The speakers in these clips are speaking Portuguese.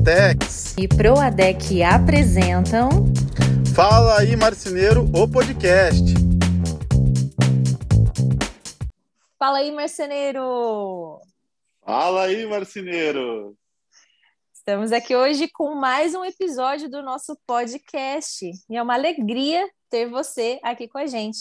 Duratex e Proadec apresentam Fala aí Marceneiro, o podcast. Fala aí Marceneiro. Fala aí Marceneiro. Estamos aqui hoje com mais um episódio do nosso podcast e é uma alegria ter você aqui com a gente.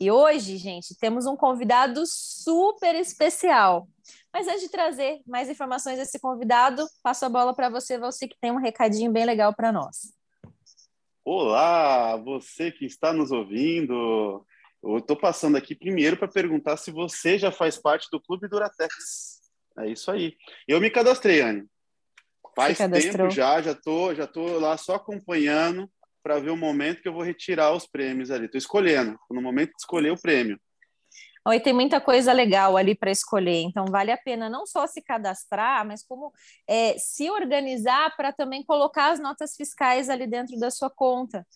E hoje, gente, temos um convidado super especial. Mas antes de trazer mais informações desse convidado, passo a bola para você, você que tem um recadinho bem legal para nós. Olá, você que está nos ouvindo. Eu estou passando aqui primeiro para perguntar se você já faz parte do Clube Duratex. É isso aí. Eu me cadastrei, Anne. Faz tempo já, já tô, já tô lá só acompanhando para ver o momento que eu vou retirar os prêmios ali. Estou escolhendo, no momento de escolher o prêmio. E tem muita coisa legal ali para escolher, então vale a pena não só se cadastrar, mas como é, se organizar para também colocar as notas fiscais ali dentro da sua conta.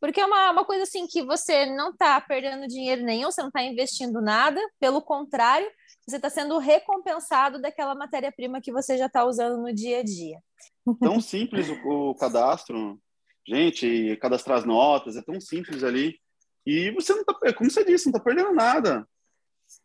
Porque é uma, uma coisa assim que você não está perdendo dinheiro nenhum, você não está investindo nada, pelo contrário, você está sendo recompensado daquela matéria-prima que você já está usando no dia a dia. Tão simples o, o cadastro, gente, cadastrar as notas, é tão simples ali. E você não está, como você disse, não está perdendo nada.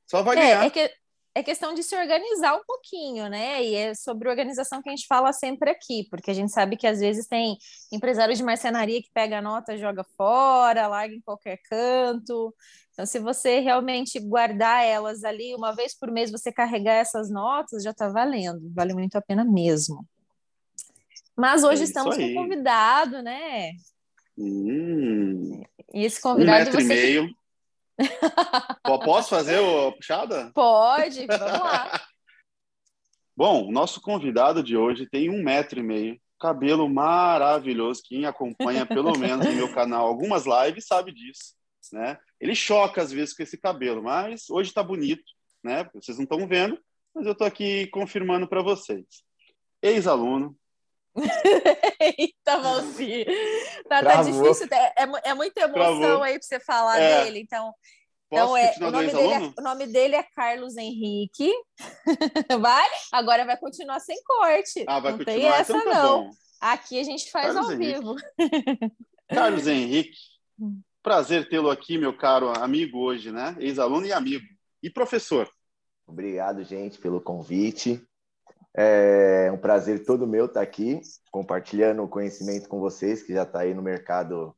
Só vai é, ganhar. É, que, é questão de se organizar um pouquinho, né? E é sobre organização que a gente fala sempre aqui, porque a gente sabe que às vezes tem empresários de marcenaria que pega a nota, joga fora, larga em qualquer canto. Então, se você realmente guardar elas ali, uma vez por mês você carregar essas notas, já está valendo, vale muito a pena mesmo. Mas hoje é estamos com um convidado, né? Hum, e esse convidado. Um metro você... e meio. Posso fazer a puxada? Pode, vamos lá. Bom, o nosso convidado de hoje tem um metro e meio, cabelo maravilhoso. Quem acompanha, pelo menos no meu canal, algumas lives sabe disso, né? Ele choca às vezes com esse cabelo, mas hoje está bonito, né? Vocês não estão vendo, mas eu estou aqui confirmando para vocês. Ex-aluno, Eita, Valci. Tá, tá difícil, é, é, é muita emoção Travou. aí para você falar é. dele, então. então é, o, nome dele é, o nome dele é Carlos Henrique. vai? Agora vai continuar sem corte. Ah, vai não continuar, tem então essa, tá não. Bom. Aqui a gente faz Carlos ao Henrique. vivo. Carlos Henrique, prazer tê-lo aqui, meu caro amigo, hoje, né? Ex-aluno e amigo. E professor. Obrigado, gente, pelo convite. É um prazer todo meu estar aqui, compartilhando o conhecimento com vocês, que já está aí no mercado,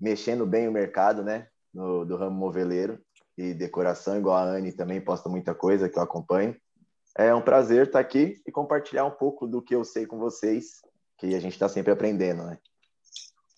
mexendo bem o mercado, né? No, do ramo moveleiro e decoração, igual a Anne também posta muita coisa que eu acompanho. É um prazer estar aqui e compartilhar um pouco do que eu sei com vocês, que a gente está sempre aprendendo, né?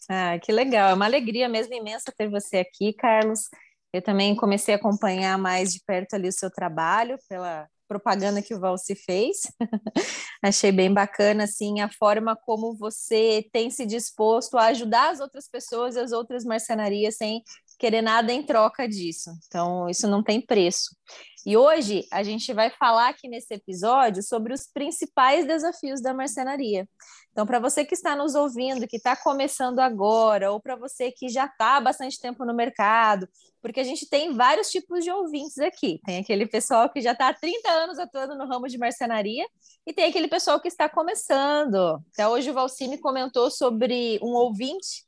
Ah, que legal. É uma alegria mesmo imensa ter você aqui, Carlos. Eu também comecei a acompanhar mais de perto ali o seu trabalho pela propaganda que o Valci fez. Achei bem bacana assim a forma como você tem se disposto a ajudar as outras pessoas e as outras marcenarias sem querer nada em troca disso. Então, isso não tem preço. E hoje a gente vai falar aqui nesse episódio sobre os principais desafios da marcenaria. Então, para você que está nos ouvindo, que está começando agora, ou para você que já está há bastante tempo no mercado, porque a gente tem vários tipos de ouvintes aqui. Tem aquele pessoal que já está há 30 anos atuando no ramo de marcenaria, e tem aquele pessoal que está começando. Até hoje o Valcime comentou sobre um ouvinte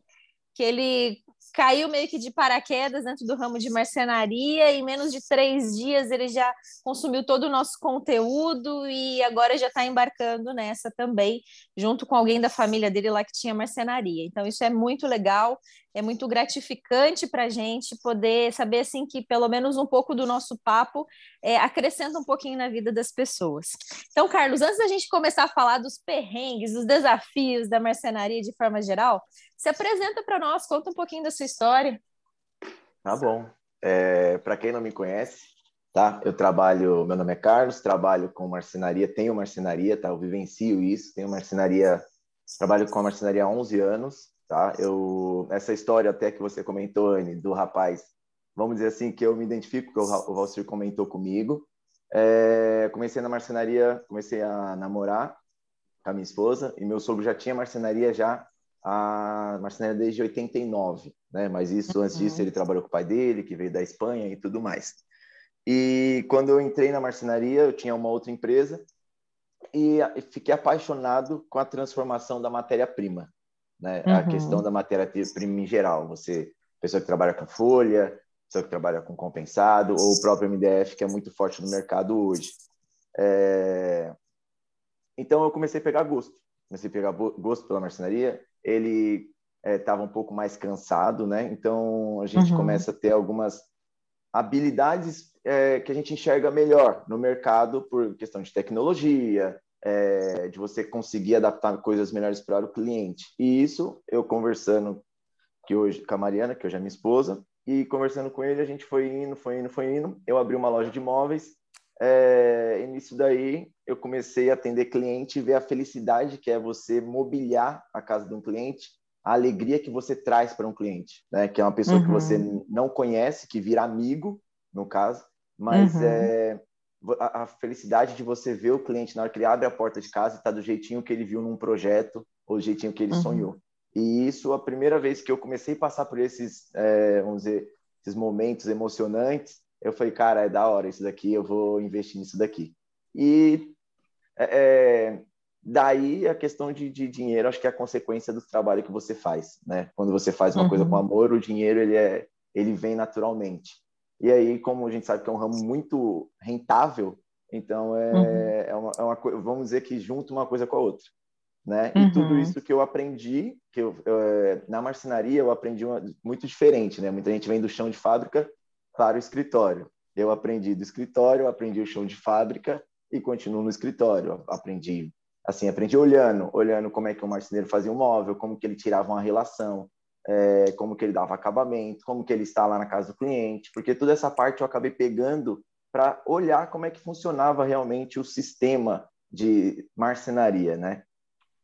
que ele caiu meio que de paraquedas dentro do ramo de marcenaria. Em menos de três dias ele já consumiu todo o nosso conteúdo e agora já está embarcando nessa também, junto com alguém da família dele lá que tinha marcenaria. Então, isso é muito legal, é muito gratificante para a gente poder saber assim que pelo menos um pouco do nosso papo é, acrescenta um pouquinho na vida das pessoas. Então, Carlos, antes da gente começar a falar dos perrengues, dos desafios da marcenaria de forma geral, se apresenta para nós, conta um pouquinho da sua história. Tá bom. É, para quem não me conhece, tá? Eu trabalho, meu nome é Carlos, trabalho com marcenaria, tenho marcenaria, tá? Eu vivencio isso, tenho marcenaria, trabalho com a marcenaria há 11 anos, tá? Eu essa história até que você comentou, Anne, do rapaz, vamos dizer assim que eu me identifico que o Valcir comentou comigo. É, comecei na marcenaria, comecei a namorar com a minha esposa e meu sogro já tinha marcenaria já a marcenaria desde 89, né? Mas isso antes disso ele trabalhou com o pai dele, que veio da Espanha e tudo mais. E quando eu entrei na marcenaria, eu tinha uma outra empresa e fiquei apaixonado com a transformação da matéria-prima, né? Uhum. A questão da matéria-prima em geral. Você, pessoa que trabalha com folha, pessoa que trabalha com compensado, ou o próprio MDF, que é muito forte no mercado hoje. É... Então, eu comecei a pegar gosto. Comecei a pegar gosto pela marcenaria. Ele estava é, um pouco mais cansado, né? Então, a gente uhum. começa a ter algumas habilidades é, que a gente enxerga melhor no mercado por questão de tecnologia, é, de você conseguir adaptar coisas melhores para o cliente. E isso, eu conversando que hoje com a Mariana, que hoje é minha esposa, e conversando com ele, a gente foi indo, foi indo, foi indo. Eu abri uma loja de imóveis. É, e nisso daí, eu comecei a atender cliente e ver a felicidade que é você mobiliar a casa de um cliente, a alegria que você traz para um cliente, né? Que é uma pessoa uhum. que você não conhece, que vira amigo, no caso, mas uhum. é, a, a, felicidade de você ver o cliente na hora que ele abre a porta de casa e está do jeitinho que ele viu num projeto ou do jeitinho que ele uhum. sonhou. E isso, a primeira vez que eu comecei a passar por esses, é, vamos dizer, esses momentos emocionantes, eu falei, cara, é da hora isso daqui, eu vou investir nisso daqui. E é, é daí a questão de, de, dinheiro, acho que é a consequência do trabalho que você faz, né? Quando você faz uma uhum. coisa com amor, o dinheiro ele é, ele vem naturalmente. E aí, como a gente sabe que é um ramo muito rentável, então é, uhum. é, uma, é uma vamos dizer que junta uma coisa com a outra. Né? Uhum. E tudo isso que eu aprendi, que eu, eu, é, na marcenaria eu aprendi uma, muito diferente, né? Muita gente vem do chão de fábrica para o escritório. Eu aprendi do escritório, aprendi o chão de fábrica e continuo no escritório. Aprendi assim, aprendi olhando, olhando como é que o marceneiro fazia um móvel, como que ele tirava uma relação, é, como que ele dava acabamento, como que ele está lá na casa do cliente, porque toda essa parte eu acabei pegando para olhar como é que funcionava realmente o sistema de marcenaria, né?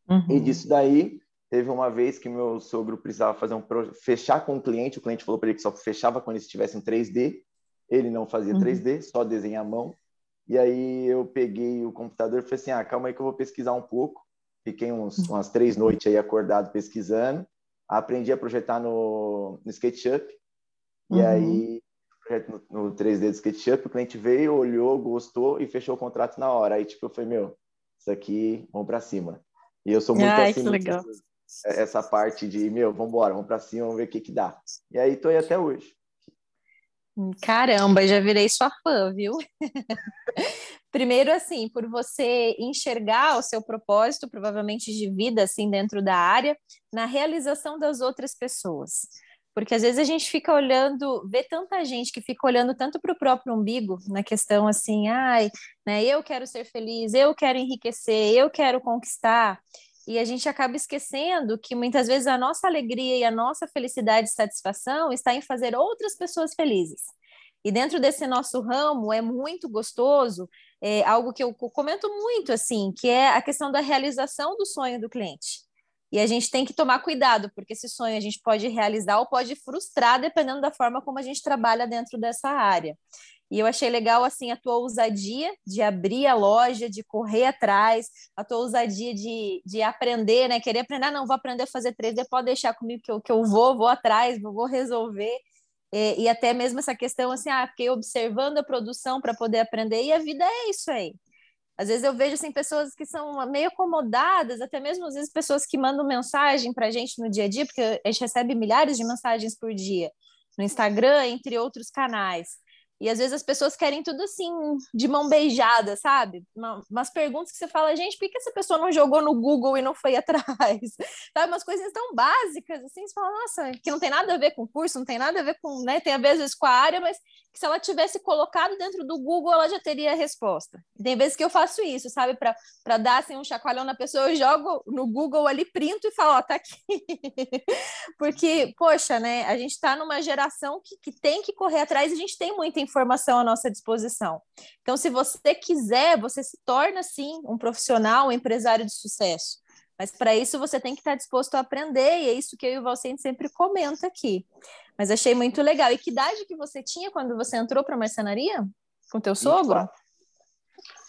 Uhum. E disso daí, teve uma vez que meu sogro precisava fazer um fechar com o cliente, o cliente falou para ele que só fechava quando ele estivesse em 3D, ele não fazia uhum. 3D, só desenha à mão. E aí eu peguei o computador e falei assim, ah, calma aí que eu vou pesquisar um pouco. Fiquei uns, uhum. umas três noites aí acordado pesquisando aprendi a projetar no, no SketchUp. E uhum. aí, no, no 3D do SketchUp, o cliente veio, olhou, gostou e fechou o contrato na hora. Aí, tipo, eu falei, meu, isso aqui, vamos para cima. E eu sou muito Ai, assim. Que legal. Essa parte de, meu, vamos embora, vamos para cima, vamos ver o que que dá. E aí, tô aí até hoje. Caramba, já virei sua fã, viu? Primeiro, assim, por você enxergar o seu propósito, provavelmente de vida, assim, dentro da área, na realização das outras pessoas. Porque às vezes a gente fica olhando, vê tanta gente que fica olhando tanto para o próprio umbigo, na questão assim, ai, né, eu quero ser feliz, eu quero enriquecer, eu quero conquistar. E a gente acaba esquecendo que muitas vezes a nossa alegria e a nossa felicidade e satisfação está em fazer outras pessoas felizes. E dentro desse nosso ramo é muito gostoso, é algo que eu comento muito assim, que é a questão da realização do sonho do cliente. E a gente tem que tomar cuidado, porque esse sonho a gente pode realizar ou pode frustrar, dependendo da forma como a gente trabalha dentro dessa área. E eu achei legal assim a tua ousadia de abrir a loja, de correr atrás, a tua ousadia de, de aprender, né? Querer aprender, ah, não, vou aprender a fazer 3D, pode deixar comigo que eu, que eu vou, vou atrás, vou resolver. E, e até mesmo essa questão assim, ah, fiquei observando a produção para poder aprender, e a vida é isso aí. Às vezes eu vejo assim, pessoas que são meio acomodadas, até mesmo às vezes pessoas que mandam mensagem para a gente no dia a dia, porque a gente recebe milhares de mensagens por dia no Instagram, entre outros canais. E às vezes as pessoas querem tudo assim, de mão beijada, sabe? Uma, umas perguntas que você fala, gente, por que essa pessoa não jogou no Google e não foi atrás? sabe? Umas coisas tão básicas, assim, você fala, nossa, que não tem nada a ver com o curso, não tem nada a ver com, né? Tem a ver às vezes com a área, mas que se ela tivesse colocado dentro do Google, ela já teria a resposta. tem vezes que eu faço isso, sabe? Para dar assim, um chacoalhão na pessoa, eu jogo no Google ali, printo e falo, ó, tá aqui. Porque, poxa, né? A gente está numa geração que, que tem que correr atrás, e a gente tem muita informação informação à nossa disposição. Então, se você quiser, você se torna, sim, um profissional, um empresário de sucesso. Mas para isso você tem que estar disposto a aprender, e é isso que eu e o Valcente sempre comenta aqui. Mas achei muito legal. E que idade que você tinha quando você entrou para a marcenaria? Com teu sogro? 24.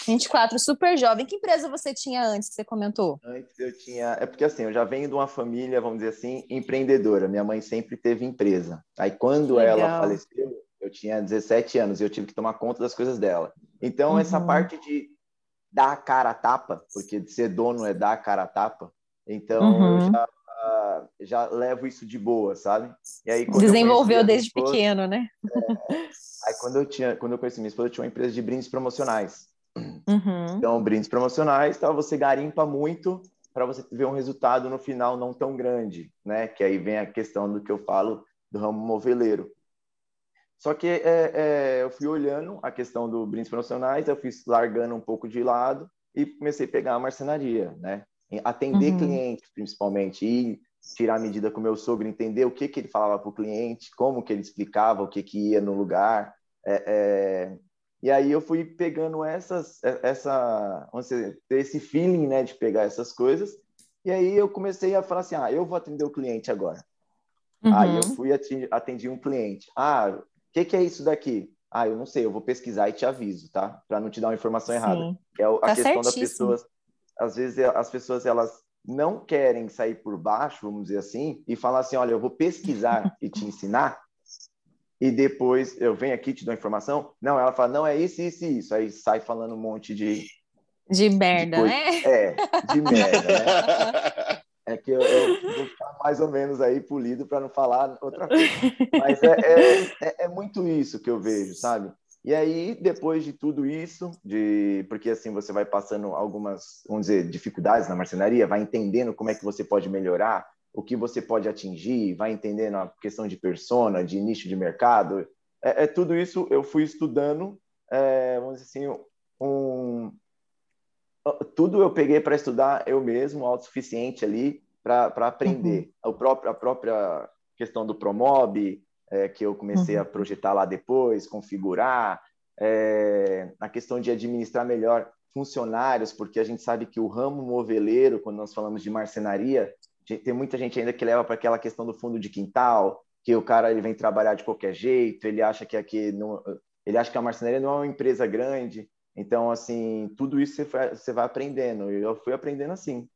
24, super jovem. Que empresa você tinha antes que você comentou? Antes eu tinha. É porque assim, eu já venho de uma família, vamos dizer assim, empreendedora. Minha mãe sempre teve empresa. Aí quando Legal. ela faleceu, eu tinha 17 anos e eu tive que tomar conta das coisas dela. Então, uhum. essa parte de dar a cara a tapa, porque ser dono é dar a cara a tapa. Então, uhum. eu já, uh, já levo isso de boa, sabe? E aí, Desenvolveu desde esposa, pequeno, né? É, aí, quando eu, tinha, quando eu conheci minha esposa, eu tinha uma empresa de brindes promocionais. Uhum. Então, brindes promocionais, tá, você garimpa muito para você ver um resultado no final não tão grande, né? Que aí vem a questão do que eu falo do ramo moveleiro. Só que é, é, eu fui olhando a questão do brindes promocionais, eu fui largando um pouco de lado e comecei a pegar a marcenaria, né? Atender uhum. clientes, principalmente, e tirar a medida com o meu sogro, entender o que, que ele falava para o cliente, como que ele explicava, o que, que ia no lugar. É, é... E aí eu fui pegando essas, é, essa, dizer, esse feeling, né, de pegar essas coisas. E aí eu comecei a falar assim, ah, eu vou atender o cliente agora. Uhum. Aí eu fui atendi, atendi um cliente. Ah, que, que, é isso daqui? Ah, eu não sei, eu vou pesquisar e te aviso, tá? Para não te dar uma informação Sim. errada. É a tá questão das pessoas. Às vezes as pessoas elas não querem sair por baixo, vamos dizer assim, e falar assim: olha, eu vou pesquisar e te ensinar, e depois eu venho aqui te dou a informação. Não, ela fala: não, é isso, isso e isso. Aí sai falando um monte de. De merda, de né? É, de merda, né? É que eu, eu, vou ficar mais ou menos aí polido para não falar outra coisa. Mas é, é, é, é, muito isso que eu vejo, sabe? E aí, depois de tudo isso, de porque assim você vai passando algumas, vamos dizer, dificuldades na marcenaria, vai entendendo como é que você pode melhorar, o que você pode atingir, vai entendendo a questão de persona, de nicho de mercado. É, é tudo isso eu fui estudando, é, vamos dizer assim, um, tudo eu peguei para estudar eu mesmo, autossuficiente ali, para aprender. Uhum. O próprio, a própria questão do Promob, é, que eu comecei uhum. a projetar lá depois, configurar, é, a questão de administrar melhor funcionários, porque a gente sabe que o ramo moveleiro, quando nós falamos de marcenaria, tem muita gente ainda que leva para aquela questão do fundo de quintal, que o cara ele vem trabalhar de qualquer jeito, ele acha que aqui não, ele acha que a marcenaria não é uma empresa grande, então, assim, tudo isso você, vai, você vai aprendendo. E eu fui aprendendo assim.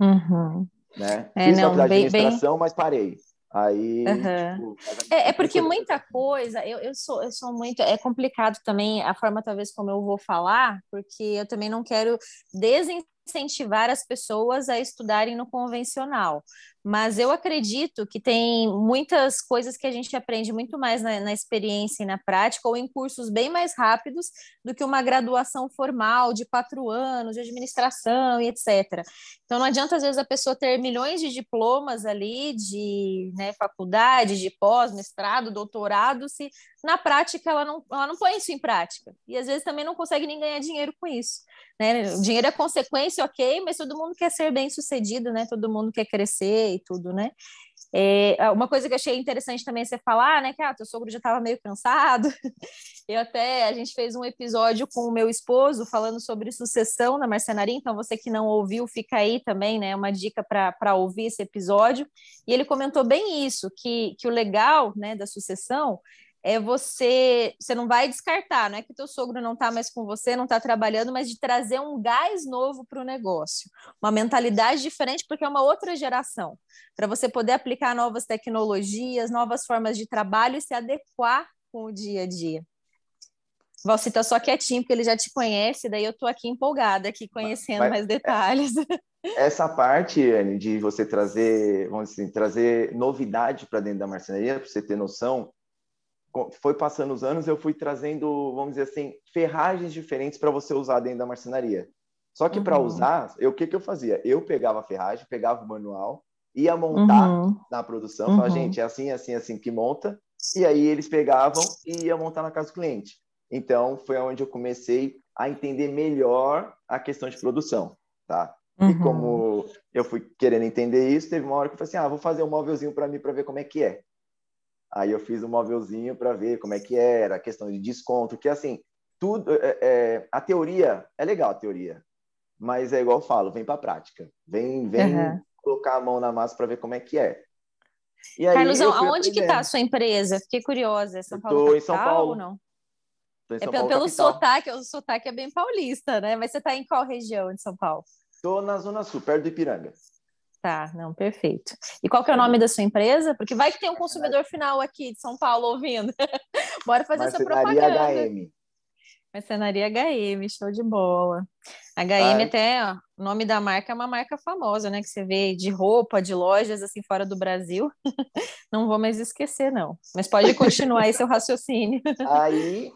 Uhum. Né? É, Fiz não, bem, administração, bem... mas parei. Aí, uhum. tipo, é, é, porque muita coisa, eu, eu, sou, eu sou muito. É complicado também a forma, talvez, como eu vou falar, porque eu também não quero desincentivar as pessoas a estudarem no convencional. Mas eu acredito que tem muitas coisas que a gente aprende muito mais na, na, experiência e na prática, ou em cursos bem mais rápidos do que uma graduação formal de quatro anos, de administração e etc. Então não adianta, às vezes, a pessoa ter milhões de diplomas ali, de né, faculdade, de pós, mestrado, doutorado, se na prática ela não, ela não põe isso em prática. E às vezes também não consegue nem ganhar dinheiro com isso. Né? O dinheiro é consequência, ok, mas todo mundo quer ser bem sucedido, né? Todo mundo quer crescer e tudo, né? É, uma coisa que eu achei interessante também você falar, né, que ah, teu sogro já estava meio cansado. Eu até a gente fez um episódio com o meu esposo falando sobre sucessão na marcenaria. Então você que não ouviu, fica aí também, né, uma dica para ouvir esse episódio. E ele comentou bem isso, que, que o legal, né, da sucessão é você, você não vai descartar, não é que teu sogro não está mais com você, não está trabalhando, mas de trazer um gás novo para o negócio, uma mentalidade diferente, porque é uma outra geração, para você poder aplicar novas tecnologias, novas formas de trabalho e se adequar com o dia a dia. Você está só quietinho, porque ele já te conhece, daí eu estou aqui empolgada, aqui conhecendo mas, mais detalhes. Essa parte, Anne, de você trazer, vamos dizer, assim, trazer novidade para dentro da marcenaria, para você ter noção, foi passando os anos, eu fui trazendo, vamos dizer assim, ferragens diferentes para você usar dentro da marcenaria. Só que uhum. para usar, o que, que eu fazia? Eu pegava a ferragem, pegava o manual, ia montar uhum. na produção, uhum. falava, gente, é assim, assim, assim que monta, e aí eles pegavam e ia montar na casa do cliente. Então, foi onde eu comecei a entender melhor a questão de produção, tá? E uhum. como eu fui querendo entender isso, teve uma hora que eu falei assim, ah, vou fazer um móvelzinho para mim para ver como é que é. Aí eu fiz um móvelzinho para ver como é que era, a questão de desconto, que assim, tudo, é, é, a teoria é legal, a teoria, mas é igual eu falo, vem para a prática, vem, vem uhum. colocar a mão na massa para ver como é que é. E aí, Carlosão, aonde que está a sua empresa? Fiquei curiosa, é São Paulo em São Paulo. ou não? é pelo, Paulo, pelo sotaque, o sotaque é bem paulista, né? Mas você está em qual região de São Paulo? Estou na Zona Sul, perto do Ipiranga. Tá, não, perfeito. E qual que é o nome da sua empresa? Porque vai que tem um consumidor final aqui de São Paulo ouvindo. Bora fazer essa propaganda. HM. Marcenaria HM, show de bola. HM Ai. até, ó, o nome da marca é uma marca famosa, né? Que você vê de roupa, de lojas, assim, fora do Brasil. não vou mais esquecer, não. Mas pode continuar aí seu raciocínio. Aí,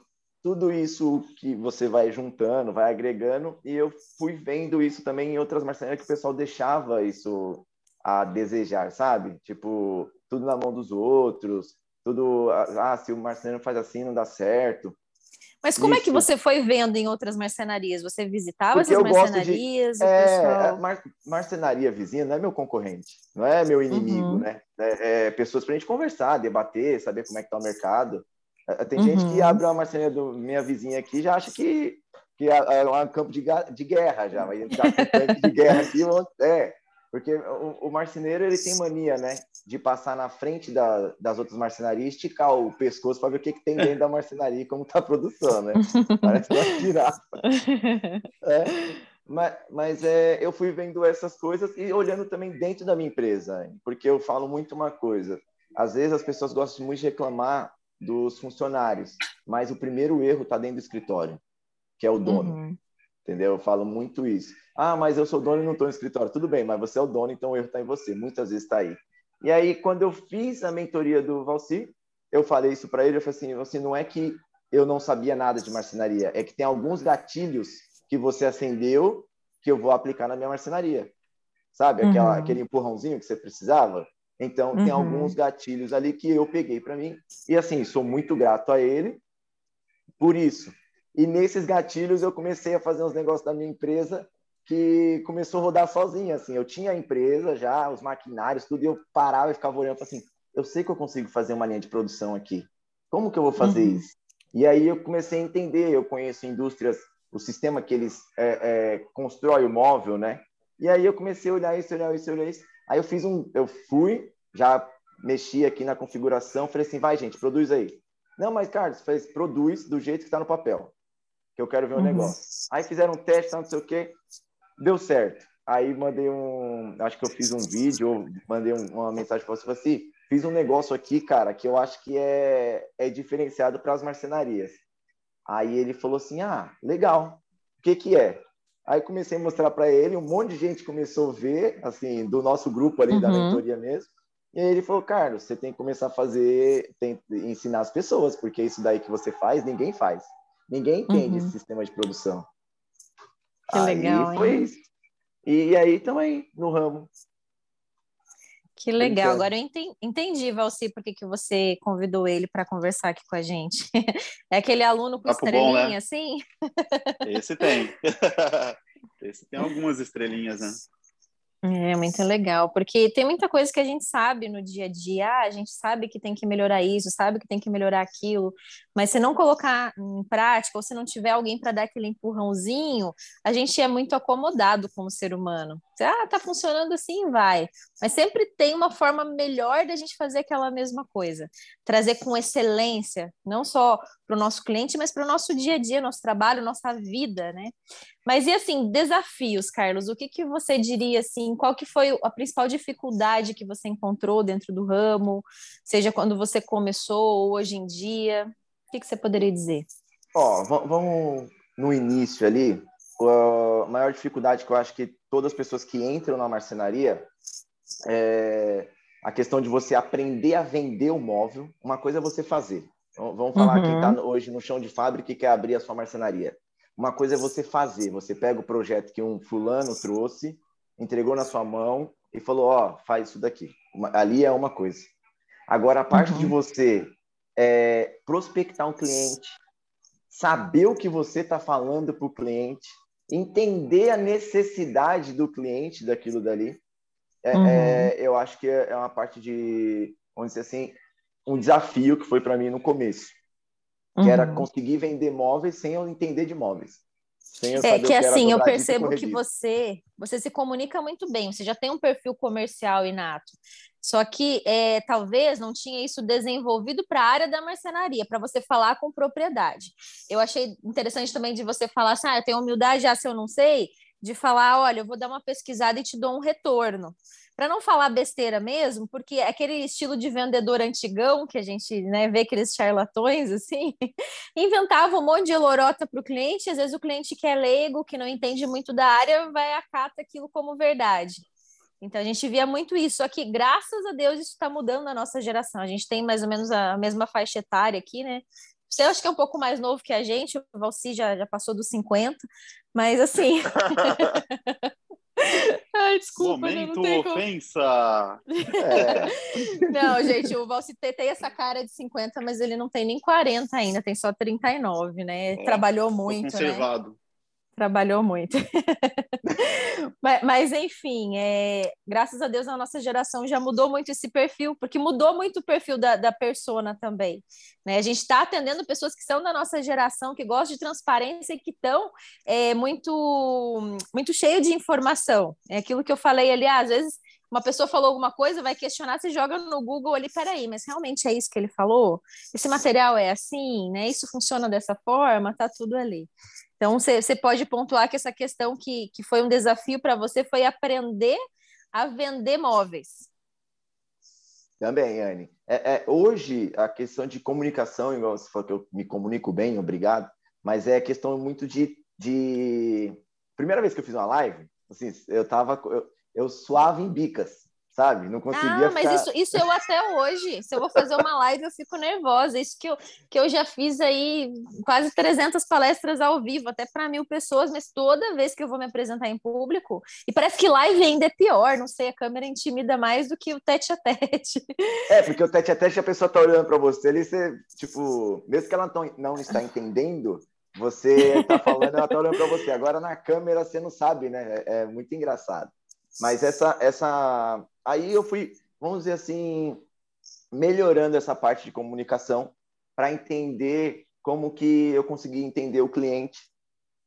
tudo isso que você vai juntando, vai agregando, e eu fui vendo isso também em outras marcenarias que o pessoal deixava isso a desejar, sabe? Tipo, tudo na mão dos outros, tudo, ah, se o marceneiro faz assim, não dá certo. Mas como Isso. é que você foi vendo em outras marcenarias? Você visitava Porque essas marcenarias? De, é, pessoal... mar, marcenaria vizinha não é meu concorrente, não é meu inimigo, uhum. né? É, é pessoas para a gente conversar, debater, saber como é que está o mercado. É, tem uhum. gente que uhum. abre uma marcenaria do minha vizinha aqui já acha que, que é, é um campo de, de guerra já, com tanque de guerra aqui. É, porque o, o, marceneiro ele tem mania, né, de passar na frente da, das outras marcenarias, esticar o pescoço para ver o que, que tem dentro da marcenaria e como está a produção, né? Parece uma girafa. É, mas mas é, eu fui vendo essas coisas e olhando também dentro da minha empresa, porque eu falo muito uma coisa. Às vezes as pessoas gostam muito de reclamar dos funcionários, mas o primeiro erro está dentro do escritório, que é o dono. Uhum. Entendeu? Eu falo muito isso. Ah, mas eu sou dono e não estou no escritório. Tudo bem, mas você é o dono, então o erro está em você. Muitas vezes está aí. E aí, quando eu fiz a mentoria do Valci, eu falei isso para ele. Eu falei assim: você não é que eu não sabia nada de marcenaria, é que tem alguns gatilhos que você acendeu que eu vou aplicar na minha marcenaria. Sabe? Aquela, uhum. Aquele empurrãozinho que você precisava. Então, uhum. tem alguns gatilhos ali que eu peguei para mim. E assim, sou muito grato a ele por isso. E nesses gatilhos eu comecei a fazer uns negócios da minha empresa que começou a rodar sozinha, assim. Eu tinha a empresa já, os maquinários, tudo, e eu parava e ficava olhando, assim, eu sei que eu consigo fazer uma linha de produção aqui. Como que eu vou fazer uhum. isso? E aí eu comecei a entender, eu conheço indústrias, o sistema que eles é, é, constrói o móvel, né? E aí eu comecei a olhar isso, olhar isso, olhar isso. Aí eu fiz um, eu fui, já mexi aqui na configuração, falei assim, vai gente, produz aí. Não, mas Carlos, fez, produz do jeito que está no papel que eu quero ver um uhum. negócio. Aí fizeram um teste, não sei o quê, deu certo. Aí mandei um, acho que eu fiz um vídeo, mandei um, uma mensagem para você, assim, fiz um negócio aqui, cara, que eu acho que é, é diferenciado para as marcenarias. Aí ele falou assim, ah, legal, o que que é? Aí comecei a mostrar para ele, um monte de gente começou a ver, assim, do nosso grupo ali uhum. da mentoria mesmo. E aí ele falou, Carlos, você tem que começar a fazer, tem ensinar as pessoas, porque isso daí que você faz, ninguém faz. Ninguém entende uhum. esse sistema de produção. Que aí legal, foi hein? Isso. E, aí também no ramo. Que legal. Agora eu entendi, entendi Valci, por que, que você convidou ele para conversar aqui com a gente. É aquele aluno com Papo estrelinha, bom, né? assim? Esse tem. Esse tem algumas estrelinhas, né? É muito legal, porque tem muita coisa que a gente sabe no dia a dia, ah, a gente sabe que tem que melhorar isso, sabe que tem que melhorar aquilo, mas se não colocar em prática, ou se não tiver alguém para dar aquele empurrãozinho, a gente é muito acomodado como ser humano. Ah, tá funcionando assim, vai. Mas sempre tem uma forma melhor da gente fazer aquela mesma coisa. Trazer com excelência, não só para o nosso cliente, mas para o nosso dia a dia, nosso trabalho, nossa vida, né? Mas e assim, desafios, Carlos? O que, que você diria assim? Qual que foi a principal dificuldade que você encontrou dentro do ramo? Seja quando você começou ou hoje em dia? O que, que você poderia dizer? Ó, vamos no início ali. A maior dificuldade que eu acho que todas as pessoas que entram na marcenaria é a questão de você aprender a vender o móvel. Uma coisa é você fazer. Vamos falar uhum. quem está hoje no chão de fábrica e quer abrir a sua marcenaria. Uma coisa é você fazer. Você pega o projeto que um fulano trouxe, entregou na sua mão e falou: Ó, oh, faz isso daqui. Ali é uma coisa. Agora, a parte uhum. de você é, prospectar um cliente, saber o que você está falando para o cliente, entender a necessidade do cliente daquilo dali, é, uhum. é, eu acho que é uma parte de, vamos dizer assim, um desafio que foi para mim no começo que uhum. era conseguir vender móveis sem eu entender de móveis. é que, que assim, eu percebo que você, você se comunica muito bem, você já tem um perfil comercial inato. Só que é, talvez não tinha isso desenvolvido para a área da marcenaria, para você falar com propriedade. Eu achei interessante também de você falar assim: ah, eu tenho humildade, já se eu não sei, de falar, olha, eu vou dar uma pesquisada e te dou um retorno. Para não falar besteira mesmo, porque é aquele estilo de vendedor antigão que a gente né, vê aqueles charlatões assim, inventava um monte de lorota para o cliente, às vezes o cliente que é leigo, que não entende muito da área, vai acata aquilo como verdade. Então a gente via muito isso. Só que, graças a Deus, isso está mudando na nossa geração. A gente tem mais ou menos a mesma faixa etária aqui, né? Você acha que é um pouco mais novo que a gente, o Valci já, já passou dos 50, mas assim. Ai, desculpa. Momento não ofensa! Como... É. Não, gente, o Valci tem essa cara de 50, mas ele não tem nem 40 ainda, tem só 39, né? É, Trabalhou muito. Né? Conservado. Né? Trabalhou muito. mas, mas, enfim, é, graças a Deus a nossa geração já mudou muito esse perfil, porque mudou muito o perfil da, da persona também. Né? A gente está atendendo pessoas que são da nossa geração, que gostam de transparência e que estão é, muito, muito cheio de informação. É aquilo que eu falei ali, às vezes uma pessoa falou alguma coisa, vai questionar, você joga no Google ali, peraí, mas realmente é isso que ele falou? Esse material é assim, né? Isso funciona dessa forma, tá tudo ali. Então, você pode pontuar que essa questão que, que foi um desafio para você foi aprender a vender móveis. Também, Anne. É, é, hoje, a questão de comunicação, igual você falou que eu me comunico bem, obrigado, mas é questão muito de, de... Primeira vez que eu fiz uma live, assim, eu tava... Eu, eu suava em bicas sabe? Não conseguia. Ah, mas isso, isso eu até hoje. Se eu vou fazer uma live, eu fico nervosa. Isso que eu, que eu já fiz aí quase 300 palestras ao vivo, até para mil pessoas, mas toda vez que eu vou me apresentar em público, e parece que live ainda é pior, não sei, a câmera intimida mais do que o tete a tete. É, porque o tete a tete a pessoa tá olhando para você ali, você, tipo, mesmo que ela não está entendendo. Você tá falando, ela tá olhando para você. Agora na câmera você não sabe, né? É, é muito engraçado. Mas essa, essa, aí eu fui, vamos dizer assim, melhorando essa parte de comunicação para entender como que eu consegui entender o cliente.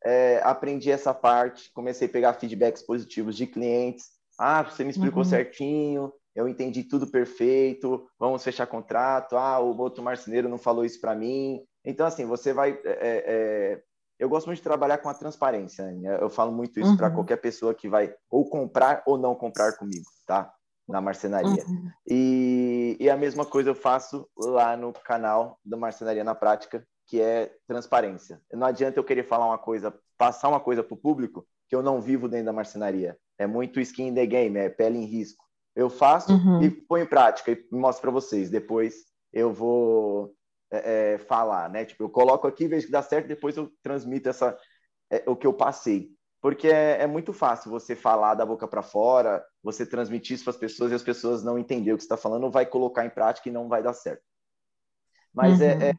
É, aprendi essa parte, comecei a pegar feedbacks positivos de clientes. Ah, você me explicou uhum. certinho, eu entendi tudo perfeito, vamos fechar contrato. Ah, o outro marceneiro não falou isso para mim. Então, assim, você vai é, é, eu gosto muito de trabalhar com a transparência. Né? Eu falo muito isso uhum. para qualquer pessoa que vai ou comprar ou não comprar comigo, tá? Na marcenaria. Uhum. E, e a mesma coisa eu faço lá no canal da Marcenaria na Prática, que é transparência. Não adianta eu querer falar uma coisa, passar uma coisa para o público que eu não vivo dentro da marcenaria. É muito skin in the game, é pele em risco. Eu faço uhum. e ponho em prática e mostro para vocês. Depois eu vou é, é, falar, né? Tipo, eu coloco aqui, vejo que dá certo, depois eu transmito essa, é, o que eu passei. Porque é, é muito fácil você falar da boca para fora, você transmitir isso para as pessoas e as pessoas não entender o que você está falando, vai colocar em prática e não vai dar certo. Mas é, uhum. é,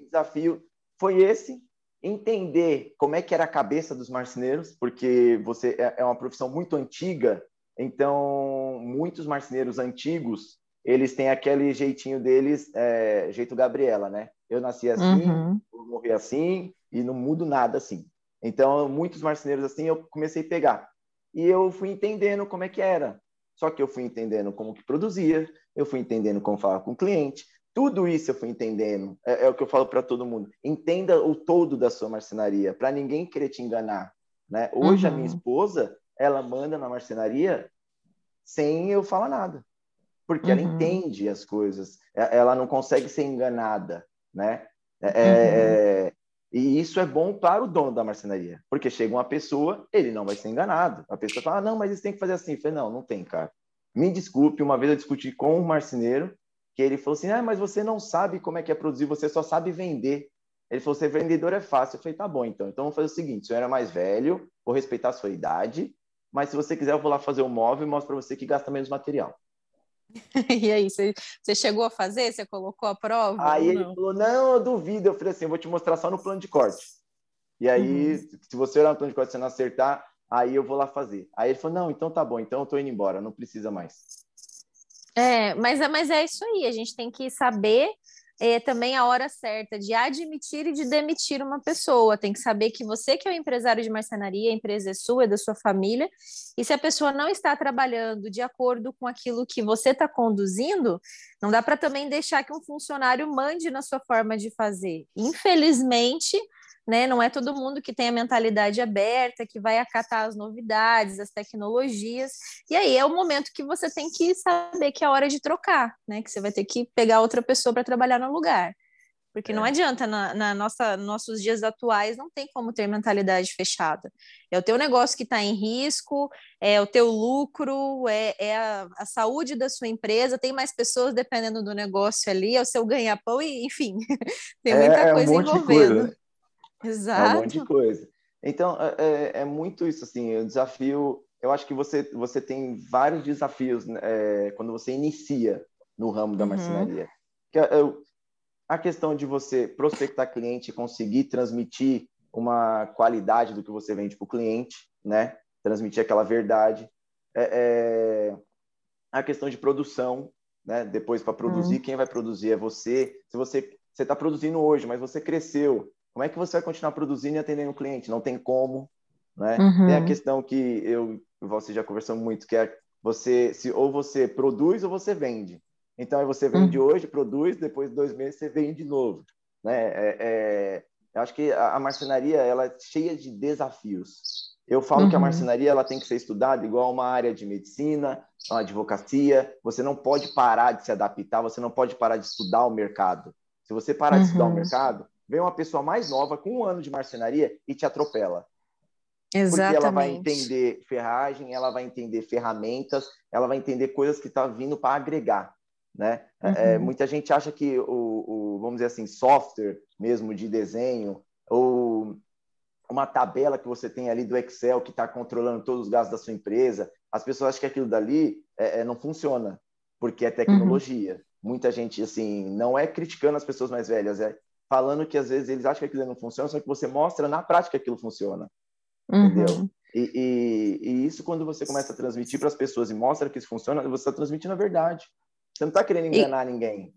o desafio foi esse, entender como é que era a cabeça dos marceneiros, porque você é, é uma profissão muito antiga, então muitos marceneiros antigos eles têm aquele jeitinho deles, é, jeito Gabriela, né? Eu nasci assim, uhum. morrer assim e não mudo nada assim. Então, muitos marceneiros assim eu comecei a pegar. E eu fui entendendo como é que era. Só que eu fui entendendo como que produzia, eu fui entendendo como falar com o cliente. Tudo isso eu fui entendendo. É, é o que eu falo para todo mundo. Entenda o todo da sua marcenaria, para ninguém querer te enganar. Né? Hoje, uhum. a minha uhum. esposa, ela manda na marcenaria sem eu falar nada porque uhum. ela entende as coisas, ela não consegue ser enganada, né? É, é, uhum. é, e isso é bom para o dono da marcenaria, porque chega uma pessoa, ele não vai ser enganado. A pessoa fala, ah, não, mas isso tem que fazer assim. Eu falei, não, não tem, cara. Me desculpe, uma vez eu discuti com um marceneiro, que ele falou assim, ah, mas você não sabe como é que é produzir, você só sabe vender. Ele falou, ser vendedor é fácil. Eu falei, tá bom, então. Então vamos fazer o seguinte, o senhor é mais velho, vou respeitar a sua idade, mas se você quiser, eu vou lá fazer o móvel e mostro para você que gasta menos material. E aí, você, chegou a fazer? Você colocou a prova? Aí ele falou: não, eu duvido. Eu falei assim: eu vou te mostrar só no plano de corte. E aí, uhum. se você olhar no plano de corte e você não acertar, aí eu vou lá fazer. Aí ele falou: não, então tá bom, então eu tô indo embora, não precisa mais. É, mas, mas é isso aí, a gente tem que saber é, também a hora certa de admitir e de demitir uma pessoa. Tem que saber que você que é o empresário de marcenaria, a empresa é sua, é da sua família, e se a pessoa não está trabalhando de acordo com aquilo que você está conduzindo, não dá para também deixar que um funcionário mande na sua forma de fazer. Infelizmente, né? Não é todo mundo que tem a mentalidade aberta, que vai acatar as novidades, as tecnologias. E aí é o momento que você tem que saber que é hora de trocar, né? Que você vai ter que pegar outra pessoa para trabalhar no lugar. Porque é. não adianta, na, na, nossa, nossos dias atuais, não tem como ter mentalidade fechada. É o teu negócio que está em risco, é o teu lucro, é, é a, a, saúde da sua empresa, tem mais pessoas dependendo do negócio ali, é o seu ganha-pão, e enfim, tem muita é, coisa é um envolvendo. Coisa. Exato. É um monte de coisa. Então, é, é, é muito isso, assim, o desafio... Eu acho que você, você tem vários desafios né, é, quando você inicia no ramo da uhum. marcenaria. Que eu, a questão de você prospectar cliente e conseguir transmitir uma qualidade do que você vende para o cliente, né? Transmitir aquela verdade. É, é... A questão de produção, né? Depois para produzir, uhum. quem vai produzir é você. Se você você está produzindo hoje, mas você cresceu, como é que você vai continuar produzindo e atendendo o cliente? Não tem como, né? Uhum. Tem a questão que eu você já conversamos muito, que é você se ou você produz ou você vende. Então, você vende uhum. hoje, produz, depois de dois meses você vende de novo. Né? É, é, eu acho que a, a, marcenaria ela é cheia de desafios. Eu falo uhum. que a uhum. marcenaria ela tem que ser estudada igual uma área de medicina, uma advocacia. Você não pode parar de se adaptar, você não pode parar de estudar o mercado. Se você parar de estudar o uhum. mercado, vem uma pessoa mais nova com um ano de marcenaria e te atropela. Exatamente. Porque ela vai entender ferragem, ela vai entender ferramentas, ela vai entender coisas que estão tá vindo para agregar né? É, uhum. É, muita gente acha que o, o, vamos dizer assim, software mesmo de desenho ou uma tabela que você tem ali do Excel que está controlando todos os gastos da sua empresa, as pessoas acham que aquilo dali é, é, não funciona, porque é tecnologia. Uhum. Muita gente, assim, não é criticando as pessoas mais velhas, é falando que às vezes eles acham que aquilo não funciona, só que você mostra na prática que aquilo funciona. Uhum. Entendeu? E, e, e, isso, quando você começa a transmitir para as pessoas e mostra que isso funciona, você está transmitindo a verdade. Você não está querendo enganar e, ninguém.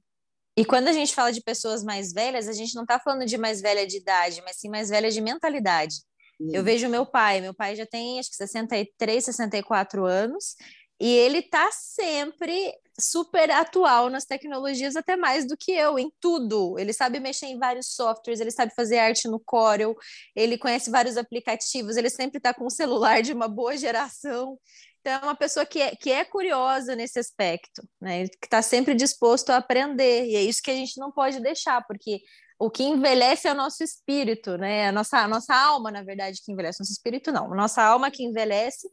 E quando a gente fala de pessoas mais velhas, a gente não está falando de mais velha de idade, mas sim mais velha de mentalidade. Eu vejo meu pai, meu pai já tem acho que 63, 64 anos, e ele está sempre super atual nas tecnologias, até mais do que eu, em tudo. Ele sabe mexer em vários softwares, ele sabe fazer arte no Corel, ele conhece vários aplicativos, ele sempre está com um celular de uma boa geração. Então, é uma pessoa que é, que é curiosa nesse aspecto, né? Que está sempre disposto a aprender. E é isso que a gente não pode deixar, porque o que envelhece é o nosso espírito, né? A nossa, a nossa alma, na verdade, que envelhece. Nosso espírito, não. A nossa alma que envelhece.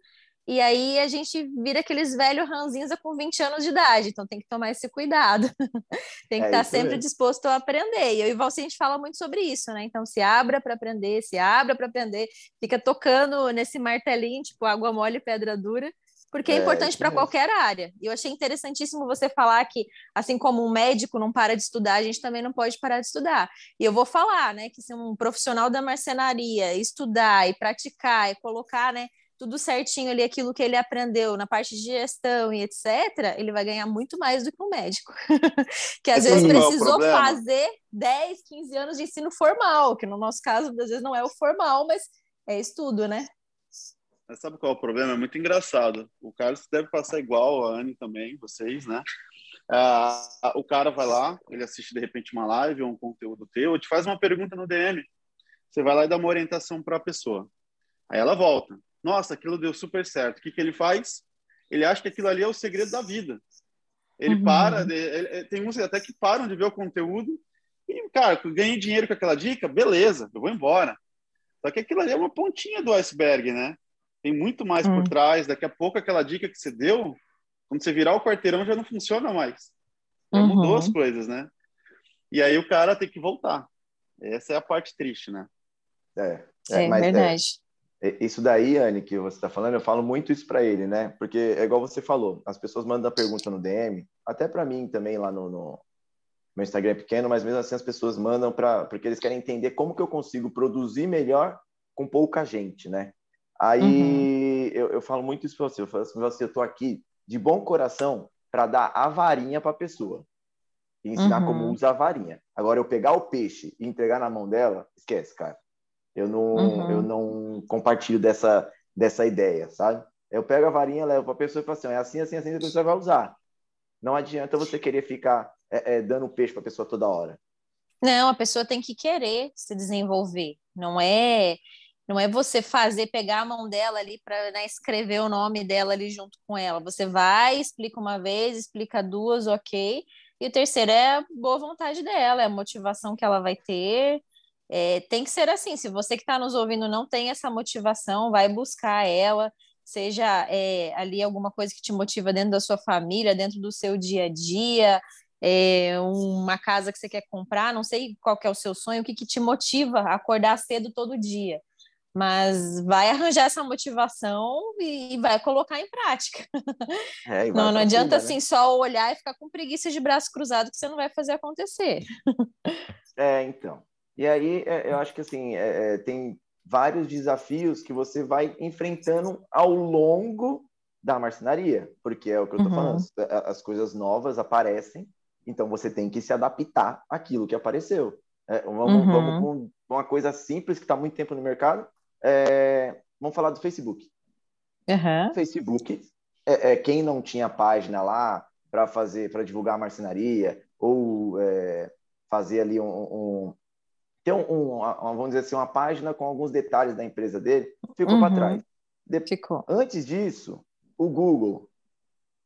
E aí a gente vira aqueles velhos ranzinza com 20 anos de idade. Então, tem que tomar esse cuidado. tem que é estar sempre mesmo. disposto a aprender. E eu e a gente fala muito sobre isso, né? Então, se abra para aprender, se abra para aprender. Fica tocando nesse martelinho, tipo água mole, pedra dura porque é, é importante para qualquer área. E eu achei interessantíssimo você falar que, assim como um médico não para de estudar, a gente também não pode parar de estudar. E eu vou falar, né, que se um profissional da marcenaria estudar e praticar e colocar, né, tudo certinho ali, aquilo que ele aprendeu na parte de gestão e etc., ele vai ganhar muito mais do que um médico. que às vezes é precisou fazer 10, 15 anos de ensino formal, que no nosso caso, às vezes não é o formal, mas é estudo, né? Mas sabe qual é o problema? É muito engraçado. O Carlos deve passar igual a Anne também, vocês, né? Ah, o cara vai lá, ele assiste de repente uma live ou um conteúdo teu, te faz uma pergunta no DM. Você vai lá e dá uma orientação para a pessoa. Aí ela volta. Nossa, aquilo deu super certo. O que, que ele faz? Ele acha que aquilo ali é o segredo da vida. Ele uhum. para, de, ele, tem uns até que param de ver o conteúdo e, cara, ganhei dinheiro com aquela dica, beleza, eu vou embora. Só que aquilo ali é uma pontinha do iceberg, né? Tem muito mais hum. por trás. Daqui a pouco, aquela dica que você deu, quando você virar o quarteirão, já não funciona mais. Já uhum. mudou as coisas, né? E aí o cara tem que voltar. Essa é a parte triste, né? É, é, é verdade. Isso daí, Anne, que você está falando, eu falo muito isso para ele, né? Porque é igual você falou, as pessoas mandam a pergunta no DM, até para mim também lá no, no, meu Instagram é pequeno, mas mesmo assim as pessoas mandam para porque eles querem entender como que eu consigo produzir melhor com pouca gente, né? Aí uhum. eu, eu, falo muito isso para você. Eu falo assim, você, eu estou aqui de bom coração para dar a varinha para a pessoa e ensinar uhum. como usa a varinha. Agora, eu pegar o peixe e entregar na mão dela, esquece, cara. Eu não, uhum. eu não compartilho dessa, dessa ideia, sabe? Eu pego a varinha, levo para a pessoa e falo assim: é assim, assim, assim, a pessoa vai usar. Não adianta você querer ficar é, é, dando peixe para a pessoa toda hora. Não, a pessoa tem que querer se desenvolver. Não é não é você fazer, pegar a mão dela ali para né, escrever o nome dela ali junto com ela. Você vai, explica uma vez, explica duas, ok. E o terceiro é a boa vontade dela, é a motivação que ela vai ter. É, tem que ser assim. Se você que está nos ouvindo não tem essa motivação, vai buscar ela, seja é, ali alguma coisa que te motiva dentro da sua família, dentro do seu dia a dia, é, uma casa que você quer comprar, não sei qual é o seu sonho, o que, que te motiva a acordar cedo todo dia mas vai arranjar essa motivação e, vai colocar em prática. É, não, não adianta cima, né? assim só olhar e ficar com preguiça de braço cruzado que você não vai fazer acontecer. É, então. E aí é, eu acho que assim é, é, tem vários desafios que você vai enfrentando ao longo da marcenaria, porque é o que eu estou uhum. falando, as coisas novas aparecem, então você tem que se adaptar àquilo que apareceu. É, vamos, uhum. vamos com uma coisa simples que está muito tempo no mercado, é, vamos falar do Facebook. Uhum. Facebook, é, é, quem não tinha página lá para fazer, para divulgar a marcenaria ou é, fazer ali um, um ter um, um, uma, vamos dizer assim, uma página com alguns detalhes da empresa dele, ficou uhum. para trás. De... Ficou. Antes disso, o Google.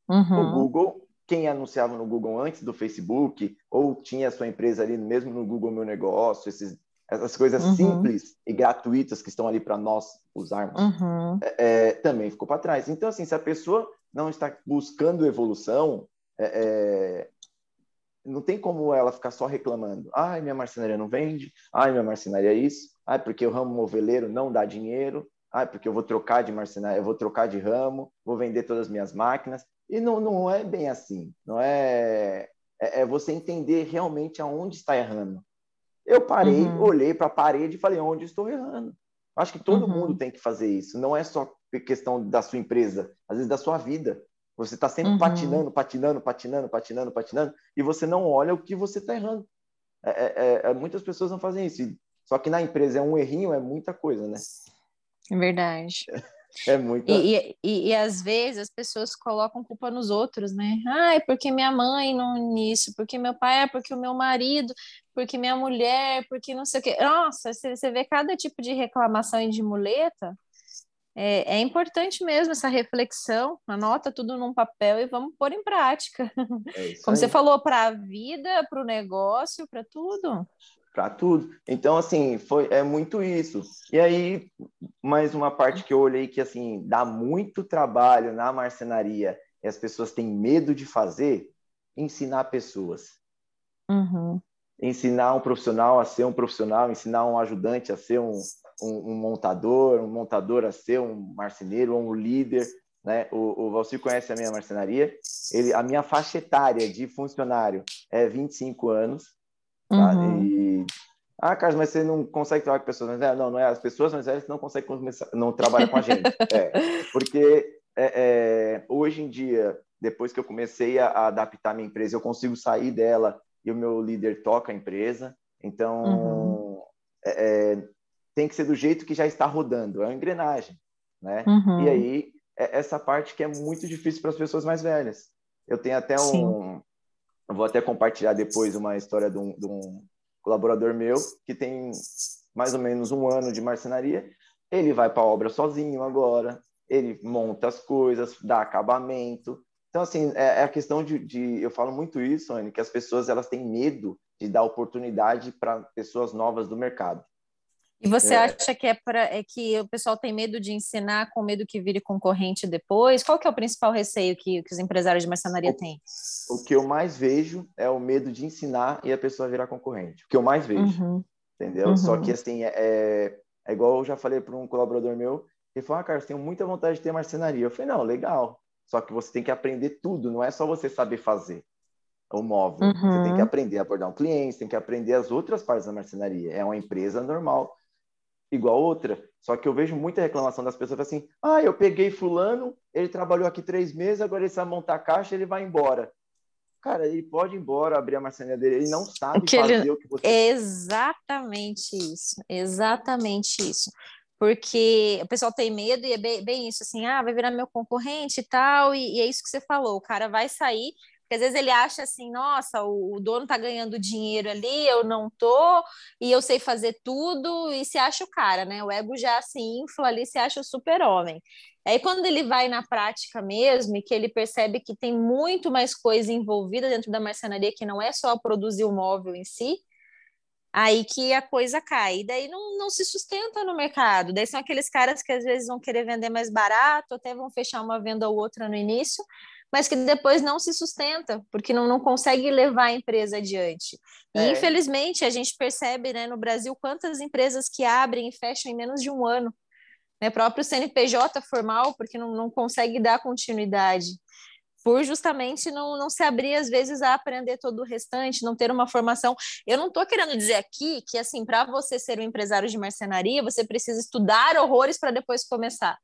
Uhum. O Google, quem anunciava no Google antes do Facebook, ou tinha a sua empresa ali mesmo no Google Meu Negócio, esses essas coisas uhum. simples e gratuitas que estão ali para nós usarmos, uhum. é, é, também ficou para trás. Então, assim, se a pessoa não está buscando evolução, é, é, não tem como ela ficar só reclamando. Ai, minha marcenaria não vende. Ai, minha marcenaria é isso. Ai, porque o ramo moveleiro não dá dinheiro. Ai, porque eu vou trocar de marcenaria, eu vou trocar de ramo, vou vender todas as minhas máquinas. E não, não é bem assim. Não é, é, é você entender realmente aonde está errando. Eu parei, uhum. olhei para a parede e falei: onde estou errando? Acho que todo uhum. mundo tem que fazer isso. Não é só questão da sua empresa, às vezes da sua vida. Você está sempre uhum. patinando, patinando, patinando, patinando, patinando, e você não olha o que você está errando. É, é, é, é, muitas pessoas não fazem isso. Só que na empresa é um errinho, é muita coisa, né? É verdade. É muito. E, e, e, às vezes as pessoas colocam culpa nos outros, né? Ai, porque minha mãe não nisso, porque meu pai, é porque o meu marido, porque minha mulher, porque não sei o quê. Nossa, você, você vê cada tipo de reclamação e de muleta. É, é importante mesmo essa reflexão, anota tudo num papel e vamos pôr em prática. É Como aí. você falou, para a vida, para o negócio, para tudo para tudo. Então, assim, foi é muito isso. E aí, mais uma parte que eu olhei que, assim, dá muito trabalho na marcenaria e as pessoas têm medo de fazer, ensinar pessoas. Uhum. Ensinar um profissional a ser um profissional, ensinar um ajudante a ser um, um, um montador, um montador a ser um marceneiro ou um líder, né? O, o Valcir conhece a minha marcenaria. Ele, a minha faixa etária de funcionário é 25 anos. Tá? Uhum. E, ah, Carlos, mas você não consegue trabalhar com pessoas mais velhas? Não, não é as pessoas mais velhas não conseguem começar, não trabalham com a gente. é, porque é, é, hoje em dia, depois que eu comecei a, a, adaptar minha empresa, eu consigo sair dela e o meu líder toca a empresa. Então, uhum. É, é, tem que ser do jeito que já está rodando, é uma engrenagem, né? Uhum. E aí, é essa parte que é muito difícil para as pessoas mais velhas. Eu tenho até um, vou até compartilhar depois uma história de um, de um colaborador meu que tem mais ou menos um ano de marcenaria. Ele vai para a obra sozinho agora, ele monta as coisas, dá acabamento. Então, assim, é, é a questão de, de, Eu falo muito isso, Anne, que as pessoas elas têm medo de dar oportunidade para pessoas novas do mercado. E você é. acha que é para é que o pessoal tem medo de ensinar com medo que vire concorrente depois? Qual que é o principal receio que, que os empresários de marcenaria têm? O que eu mais vejo é o medo de ensinar e a pessoa virar concorrente. O que eu mais vejo, uhum. entendeu? Uhum. Só que assim é, é, é igual eu já falei para um colaborador meu, ele falou: "Ah, Carlos, tenho muita vontade de ter marcenaria". Eu falei: "Não, legal. Só que você tem que aprender tudo. Não é só você saber fazer o móvel. Uhum. Você tem que uhum. aprender a abordar um cliente, tem que aprender as outras partes da marcenaria. É uma empresa normal igual outra. Só que eu vejo muita reclamação das pessoas assim: ah, eu peguei fulano, ele trabalhou aqui três meses, agora ele sabe montar caixa, ele vai embora. Cara, ele pode ir embora, abrir a marcenaria dele, ele não sabe que fazer ele... o que você Exatamente isso, exatamente isso. Porque o pessoal tem medo e é bem, bem isso, assim, ah, vai virar meu concorrente e tal, e, e é isso que você falou, o cara vai sair, Porque às vezes ele acha assim, nossa, o, o dono tá ganhando dinheiro ali, eu não tô, e eu sei fazer tudo, e se acha o cara, né? O ego já se infla ali, se acha o super-homem. Aí quando ele vai na prática mesmo e que ele percebe que tem muito mais coisa envolvida dentro da marcenaria, que não é só produzir o móvel em si, aí que a coisa cai. E daí não, não se sustenta no mercado. Daí são aqueles caras que às vezes vão querer vender mais barato, até vão fechar uma venda ou outra no início, mas que depois não se sustenta, porque não, não consegue levar a empresa adiante. E é. infelizmente a gente percebe né, no Brasil quantas empresas que abrem e fecham em menos de um ano. Né, próprio CNPJ formal, porque não, não consegue dar continuidade por justamente não, não se abrir, às vezes, a aprender todo o restante, não ter uma formação. Eu não estou querendo dizer aqui que, assim, para você ser um empresário de marcenaria, você precisa estudar horrores para depois começar.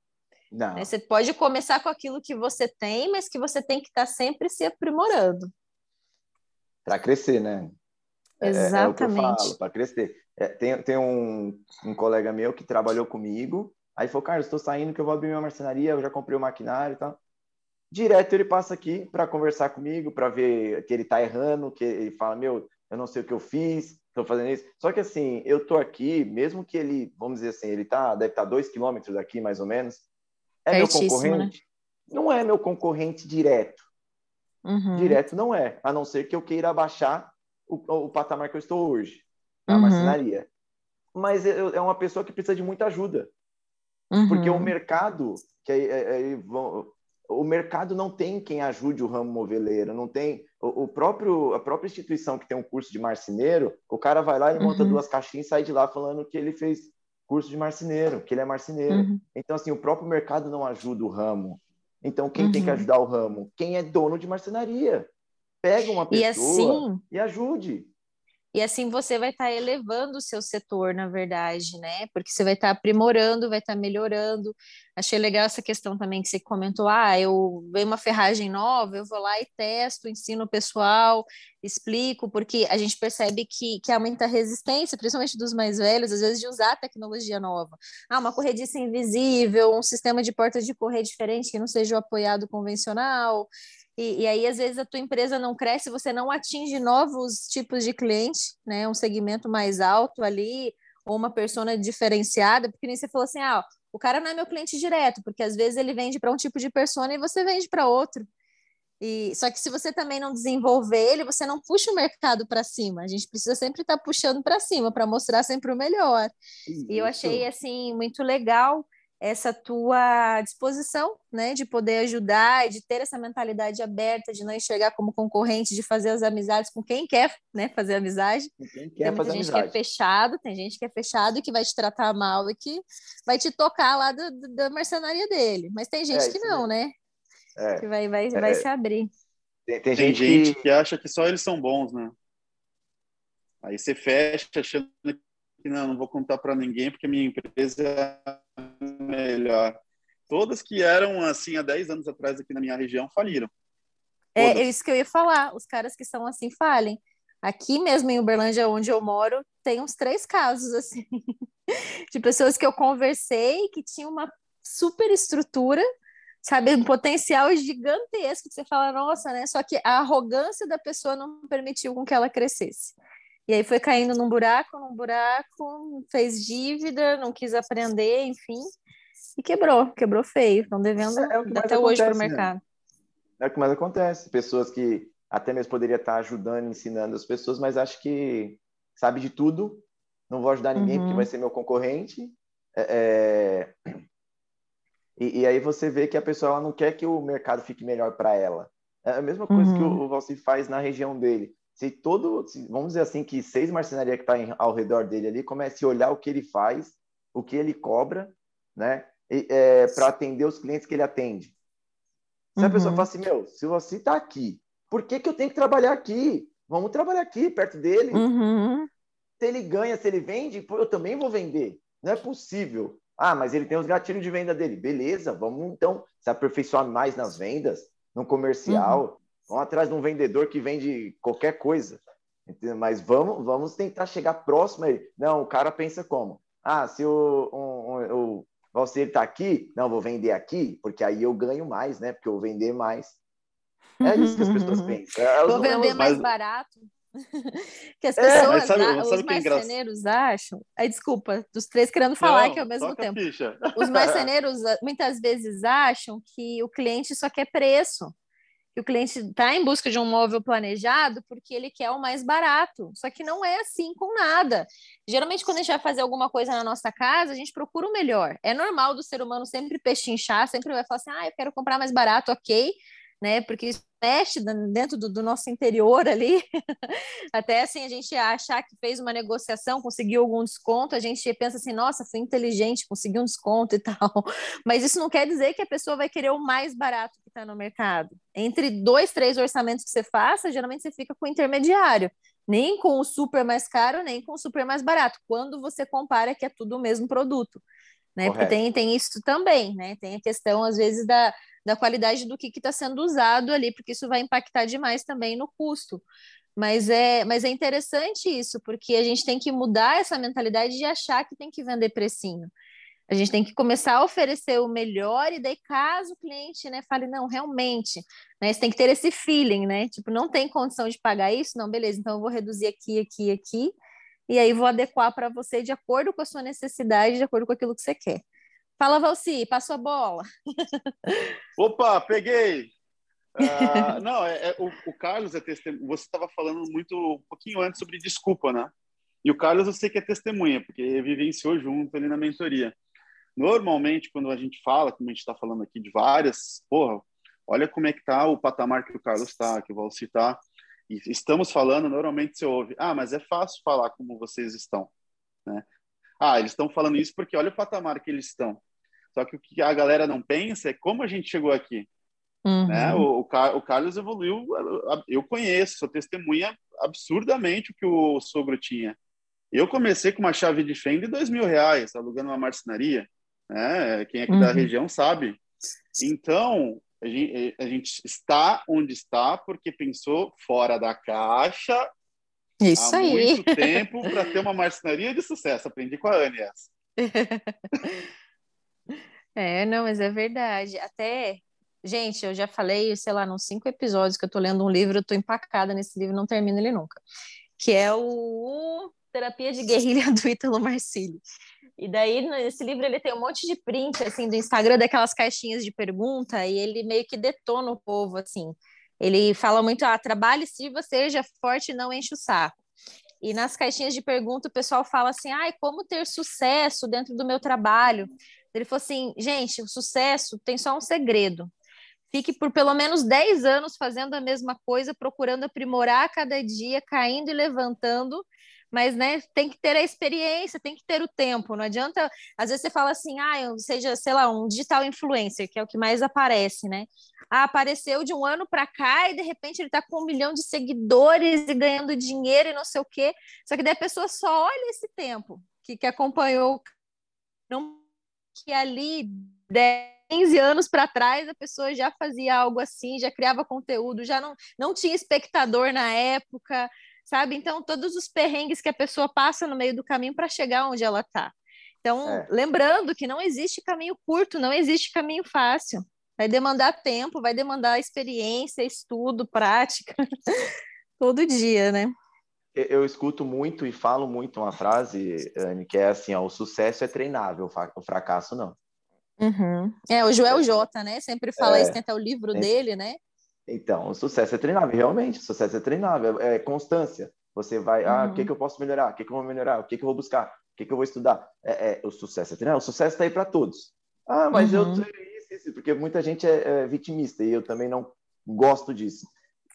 Não. Né? Você pode começar com aquilo que você tem, mas que você tem que estar tá sempre se aprimorando. Para crescer, né? Exatamente. É, é eu falo, para crescer. É, tem tem um, um colega meu que trabalhou comigo, aí falou, Carlos, estou saindo que eu vou abrir minha marcenaria, eu já comprei o maquinário e tal direto ele passa aqui para conversar comigo, para ver que ele está errando, que ele fala, meu, eu não sei o que eu fiz, estou fazendo isso. Só que assim, eu tô aqui, mesmo que ele, vamos dizer assim, ele tá, deve estar tá dois quilômetros daqui, mais ou menos, é meu concorrente? Né? Não é meu concorrente direto. Uhum. Direto não é, a não ser que eu queira abaixar o, o patamar que eu estou hoje, na uhum. marcenaria. Mas é, é uma pessoa que precisa de muita ajuda. Uhum. Porque o mercado, que aí, aí vão, o mercado não tem quem ajude o ramo moveleiro, não tem o, o, próprio a própria instituição que tem um curso de marceneiro, o cara vai lá e monta uhum. duas caixinhas e sai de lá falando que ele fez curso de marceneiro, que ele é marceneiro. Uhum. Então assim, o próprio mercado não ajuda o ramo. Então quem uhum. tem que uhum. ajudar o ramo? Quem é dono de marcenaria. Pega uma pessoa e, assim, e ajude. E assim você vai estar tá elevando o seu setor, na verdade, né? Porque você vai estar tá aprimorando, vai estar tá melhorando. Achei legal essa questão também que você comentou: ah, eu vejo uma ferragem nova, eu vou lá e testo, ensino o pessoal, explico, porque a gente percebe que, que aumenta a resistência, principalmente dos mais velhos, às vezes, de usar tecnologia nova. Ah, uma corrediça invisível, um sistema de porta de correr diferente que não seja o apoiado convencional. E, e, aí, às vezes, a tua empresa não cresce, você não atinge novos tipos de cliente, né? Um segmento mais alto ali, ou uma persona diferenciada, porque nem você falou assim, ah, o cara não é meu cliente direto, porque às vezes ele vende para um tipo de persona e você vende para outro. E, só que se você também não desenvolver ele, você não puxa o mercado para cima. A gente precisa sempre estar tá puxando para cima para mostrar sempre o melhor. Isso. E eu achei assim muito legal essa tua disposição, né, de poder ajudar, de ter essa mentalidade aberta, de não enxergar como concorrente, de fazer as amizades com quem quer, né, fazer amizade. Quem quer tem muita gente amizade. que é fechado, tem gente que é fechado e que vai te tratar mal e que vai te tocar lá do, do, da mercenaria dele. Mas tem gente é, que não, né? É. Que vai, vai, vai é. se abrir. Tem, tem, tem gente, gente que... que acha que só eles são bons, né? Aí você fecha achando que não, não vou contar para ninguém porque minha empresa é melhor. Todas que eram assim há 10 anos atrás aqui na minha região faliram. É, é isso que eu ia falar. Os caras que são assim falem. Aqui mesmo em Uberlândia, onde eu moro, tem uns três casos assim de pessoas que eu conversei que tinham uma super estrutura, sabe, um potencial gigantesco. Que você fala, nossa, né? Só que a arrogância da pessoa não permitiu com que ela crescesse. E aí foi caindo num buraco, num buraco, fez dívida, não quis aprender, enfim, e quebrou, quebrou feio. Estão devendo é, é até hoje para o mercado. Né? É o que mais acontece. Pessoas que até mesmo poderia estar ajudando, ensinando as pessoas, mas acho que sabe de tudo, não vou ajudar ninguém uhum. porque vai ser meu concorrente. É, é... E, e, aí você vê que a pessoa ela não quer que o mercado fique melhor para ela. É a mesma coisa uhum. que o, o Valci faz na região dele se todo, se, vamos dizer assim, que seis marcenarias que está ao redor dele ali comece a olhar o que ele faz, o que ele cobra, né, é, para atender os clientes que ele atende. Se uhum. a pessoa fala assim, meu, se você está aqui, por que, que eu tenho que trabalhar aqui? Vamos trabalhar aqui, perto dele. Uhum. Se ele ganha, se ele vende, eu também vou vender. Não é possível. Ah, mas ele tem os gatilhos de venda dele. Beleza, vamos então se aperfeiçoar mais nas vendas, no comercial, uhum. Vamos atrás de um vendedor que vende qualquer coisa. Mas vamos, vamos tentar chegar próximo aí. Não, o cara pensa como? Ah, se o, um, um, o está aqui, não, vou vender aqui, porque aí eu ganho mais, né? Porque eu vou vender mais. É isso que as pessoas pensam. Elas Vou vender mais barato. que as pessoas, é, sabe, os é marceneiros acham. Aí, desculpa, dos três querendo falar Não, que ao mesmo tempo. Os marceneiros muitas vezes acham que o cliente só quer preço. Que o cliente está em busca de um móvel planejado porque ele quer o mais barato. Só que não é assim com nada. Geralmente, quando a gente vai fazer alguma coisa na nossa casa, a gente procura o melhor. É normal do ser humano sempre pechinchar, sempre vai falar assim: ah, eu quero comprar mais barato, ok né? Porque isso mexe dentro do, do, nosso interior ali. Até assim, a gente achar que fez uma negociação, conseguiu algum desconto, a gente pensa assim, nossa, fui inteligente, consegui um desconto e tal. Mas isso não quer dizer que a pessoa vai querer o mais barato que está no mercado. Entre dois, três orçamentos que você faça, geralmente você fica com o intermediário. Nem com o super mais caro, nem com o super mais barato. Quando você compara que é tudo o mesmo produto. Né? Porque tem, tem isso também, né? Tem a questão, às vezes, da, da qualidade do que está sendo usado ali, porque isso vai impactar demais também no custo. Mas é, mas é interessante isso, porque a gente tem que mudar essa mentalidade de achar que tem que vender precinho. A gente tem que começar a oferecer o melhor, e daí, caso o cliente né, fale, não, realmente, né, você tem que ter esse feeling, né? Tipo, não tem condição de pagar isso? Não, beleza, então eu vou reduzir aqui, aqui, aqui, e aí vou adequar para você de acordo com a sua necessidade, de acordo com aquilo que você quer. Fala, Valci, passou a bola. Opa, peguei! Uh, não, é, é o, o, Carlos é testemunha. Você estava falando muito um pouquinho antes sobre desculpa, né? E o Carlos eu sei que é testemunha, porque vivenciou junto ali na mentoria. Normalmente, quando a gente fala, como a gente está falando aqui de várias, porra, olha como é que tá o patamar que o Carlos está, que o Valci está. E estamos falando, normalmente você ouve, ah, mas é fácil falar como vocês estão, né? Ah, eles estão falando isso porque olha o patamar que eles estão. Só que o que a galera não pensa é como a gente chegou aqui. Uhum. Né? O, o, o, Carlos evoluiu, eu conheço, sou testemunha absurdamente o que o sogro tinha. Eu comecei com uma chave de fenda de dois mil reais, alugando uma marcenaria. Né? Quem é aqui uhum. da região sabe. Então, a gente, a gente, está onde está porque pensou fora da caixa isso há aí. muito tempo para ter uma marcenaria de sucesso. Aprendi com a Anne essa. é, não, mas é verdade. Até, gente, eu já falei, sei lá, nos cinco episódios que eu tô lendo um livro, eu tô empacada nesse livro, não termino ele nunca. Que é o Terapia de Guerrilha do Ítalo Marcilli. E daí, nesse livro, ele tem um monte de print, assim, do Instagram, daquelas caixinhas de pergunta, e ele meio que detona o povo, assim. Ele fala muito, ah, trabalhe se você seja forte não enche o saco. E nas caixinhas de pergunta, o pessoal fala assim, ai, como ter sucesso dentro do meu trabalho? Ele falou assim, gente, o sucesso tem só um segredo. Fique por pelo menos 10 anos fazendo a mesma coisa, procurando aprimorar cada dia, caindo e levantando, mas né, tem que ter a experiência, tem que ter o tempo. Não adianta, às vezes você fala assim, ah, eu seja, sei lá, um digital influencer, que é o que mais aparece, né? Ah, apareceu de um ano para cá e de repente ele está com um milhão de seguidores e ganhando dinheiro e não sei o quê. Só que daí a pessoa só olha esse tempo que, que acompanhou, não que ali 10, 15 anos para trás a pessoa já fazia algo assim, já criava conteúdo, já não, não tinha espectador na época, sabe? Então, todos os perrengues que a pessoa passa no meio do caminho para chegar onde ela está. Então, é. lembrando que não existe caminho curto, não existe caminho fácil. Vai demandar tempo, vai demandar experiência, estudo, prática, todo dia, né? Eu escuto muito e falo muito uma frase, Anne, que é assim: ó, o sucesso é treinável, o fracasso não. Uhum. É, o Joel J, né? Sempre fala é, isso, tem até o livro é, dele, né? Então, o sucesso é treinável, realmente, o sucesso é treinável, é constância. Você vai, uhum. ah, o que, uhum. que eu posso melhorar? O que, que eu vou melhorar? O que, que eu vou buscar? O que, que eu vou estudar? É, é o sucesso é treinável, o sucesso está aí para todos. Ah, mas uhum. eu isso, isso, porque muita gente é, é, vitimista e eu também não gosto disso.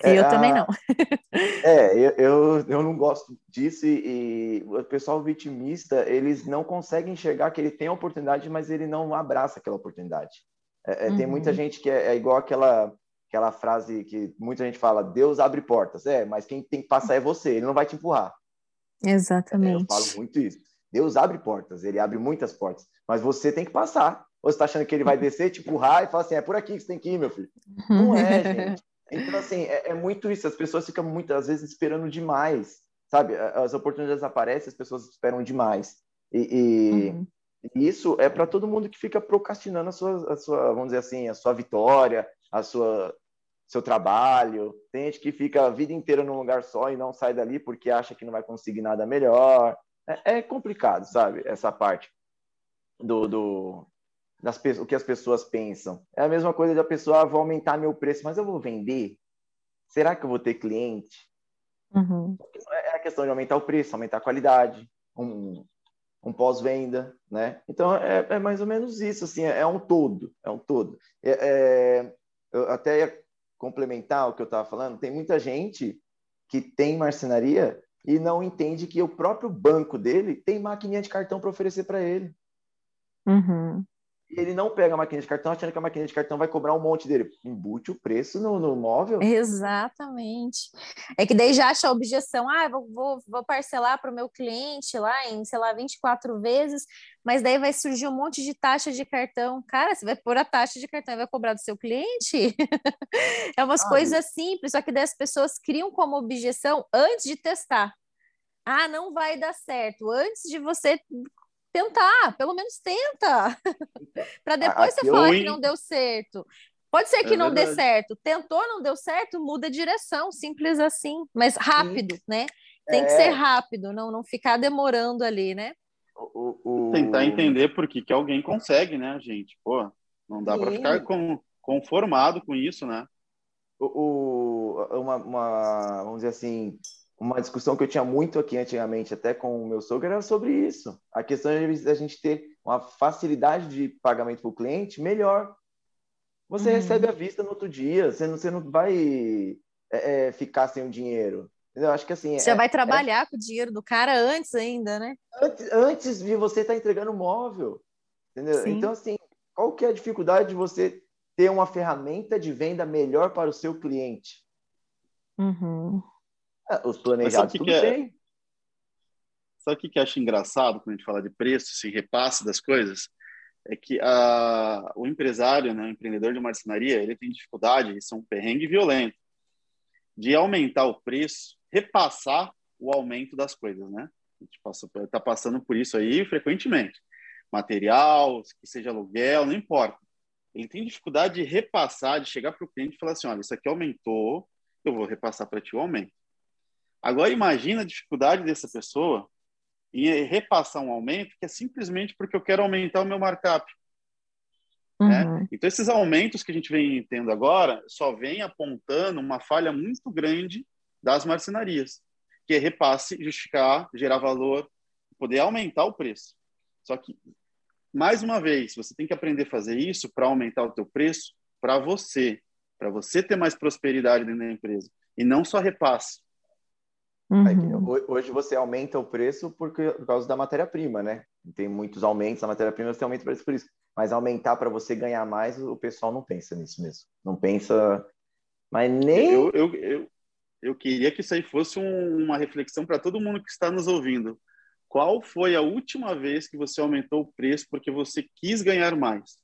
É, eu também não. é, eu, eu, eu, não gosto disso e, e, o pessoal vitimista, eles não conseguem enxergar que ele tem a oportunidade, mas ele não abraça aquela oportunidade. É, uhum. Tem muita uhum. gente que é, é igual aquela aquela frase que muita gente fala, Deus abre portas. É, mas quem tem que passar é você, ele não vai te empurrar. Exatamente. É, eu falo muito isso. Deus abre portas, ele abre muitas portas, mas você tem que passar. Ou você está achando que ele vai descer, te empurrar e falar assim, é por aqui que você tem que ir, meu filho. Não é, gente. Então, assim, é, é muito isso. As pessoas ficam muitas vezes esperando demais, sabe? As oportunidades aparecem, as pessoas esperam demais. E, e, uhum. isso é para todo mundo que fica procrastinando a sua, a sua, vamos dizer assim, a sua vitória, a sua seu trabalho, tem gente que fica a vida inteira num lugar só e não sai dali porque acha que não vai conseguir nada melhor. É, é complicado, sabe? Essa parte do, do das, o que as pessoas pensam. É a mesma coisa da pessoa, ah, vou aumentar meu preço, mas eu vou vender? Será que eu vou ter cliente? Uhum. É a questão de aumentar o preço, aumentar a qualidade, um, um pós-venda, né? Então é, é, mais ou menos isso, assim, é, é um todo, é um todo. É, é até ia complementar o que eu estava falando, tem muita gente que tem marcenaria e não entende que o próprio banco dele tem maquininha de cartão para oferecer para ele. Uhum. E ele não pega a maquininha de cartão achando que a maquininha de cartão vai cobrar um monte dele. Embute o preço no, no móvel. Exatamente. É que daí já acha a objeção, ah, vou, vou, vou parcelar para o meu cliente lá em, sei lá, 24 vezes, mas daí vai surgir um monte de taxa de cartão. Cara, você vai pôr a taxa de cartão e vai cobrar do seu cliente? é umas ah, coisas simples, só que daí as pessoas criam como objeção antes de testar. Ah, não vai dar certo. Antes de você tentar, pelo menos tenta. para depois Aqui você falar que não deu certo. Pode ser que é não verdade. dê certo. Tentou, não deu certo, muda a direção, simples assim. Mas rápido, Sim. né? Tem é. que ser rápido, não, não ficar demorando ali, né? O, o... Tentar entender por que, que alguém consegue, né, gente? Pô, não dá para ficar com, conformado com isso, né? O, o, uma, uma, vamos dizer assim, uma discussão que eu tinha muito aqui antigamente, até com o meu sogro, era sobre isso. A questão de a gente ter uma facilidade de pagamento para o cliente melhor. Você uhum. recebe a vista no outro dia, você não, você não vai é, é, ficar sem o dinheiro. Eu acho que assim. Você é, vai trabalhar é com o dinheiro do cara antes ainda, né? Antes, antes de você estar tá entregando o móvel. Entendeu? Sim. Então, assim, qual que é a dificuldade de você ter uma ferramenta de venda melhor para o seu cliente? Uhum. É, os planejados tudo que bem. É... Sabe o que, que eu acho engraçado quando a gente fala de preço, esse repasse das coisas? É que a, o empresário, né, o empreendedor de marcenaria, ele tem dificuldade, isso é um perrengue violento, de aumentar o preço, repassar o aumento das coisas, né? A gente está passando por isso aí frequentemente. Material, que seja aluguel, não importa. Ele tem dificuldade de repassar, de chegar para o cliente e falar assim, olha, isso aqui aumentou, eu vou repassar para ti o aumento. Agora imagina a dificuldade dessa pessoa em repassar um aumento que é simplesmente porque eu quero aumentar o meu markup. Né? Uhum. Né? Então esses aumentos que a gente vem tendo agora só vem apontando uma falha muito grande das marcenarias, que é repasse, justificar, gerar valor, poder aumentar o preço. Só que mais uma vez, você tem que aprender a fazer isso para aumentar o teu preço para você, para você ter mais prosperidade dentro da empresa e não só repasse. Uhum. Hoje você aumenta o preço por, por causa da matéria-prima, né? Tem muitos aumentos na matéria-prima, você aumenta o preço por isso. Mas aumentar para você ganhar mais, o pessoal não pensa nisso mesmo. Não pensa. Mas nem. Eu, eu, eu, eu queria que isso aí fosse um, uma reflexão para todo mundo que está nos ouvindo. Qual foi a última vez que você aumentou o preço porque você quis ganhar mais?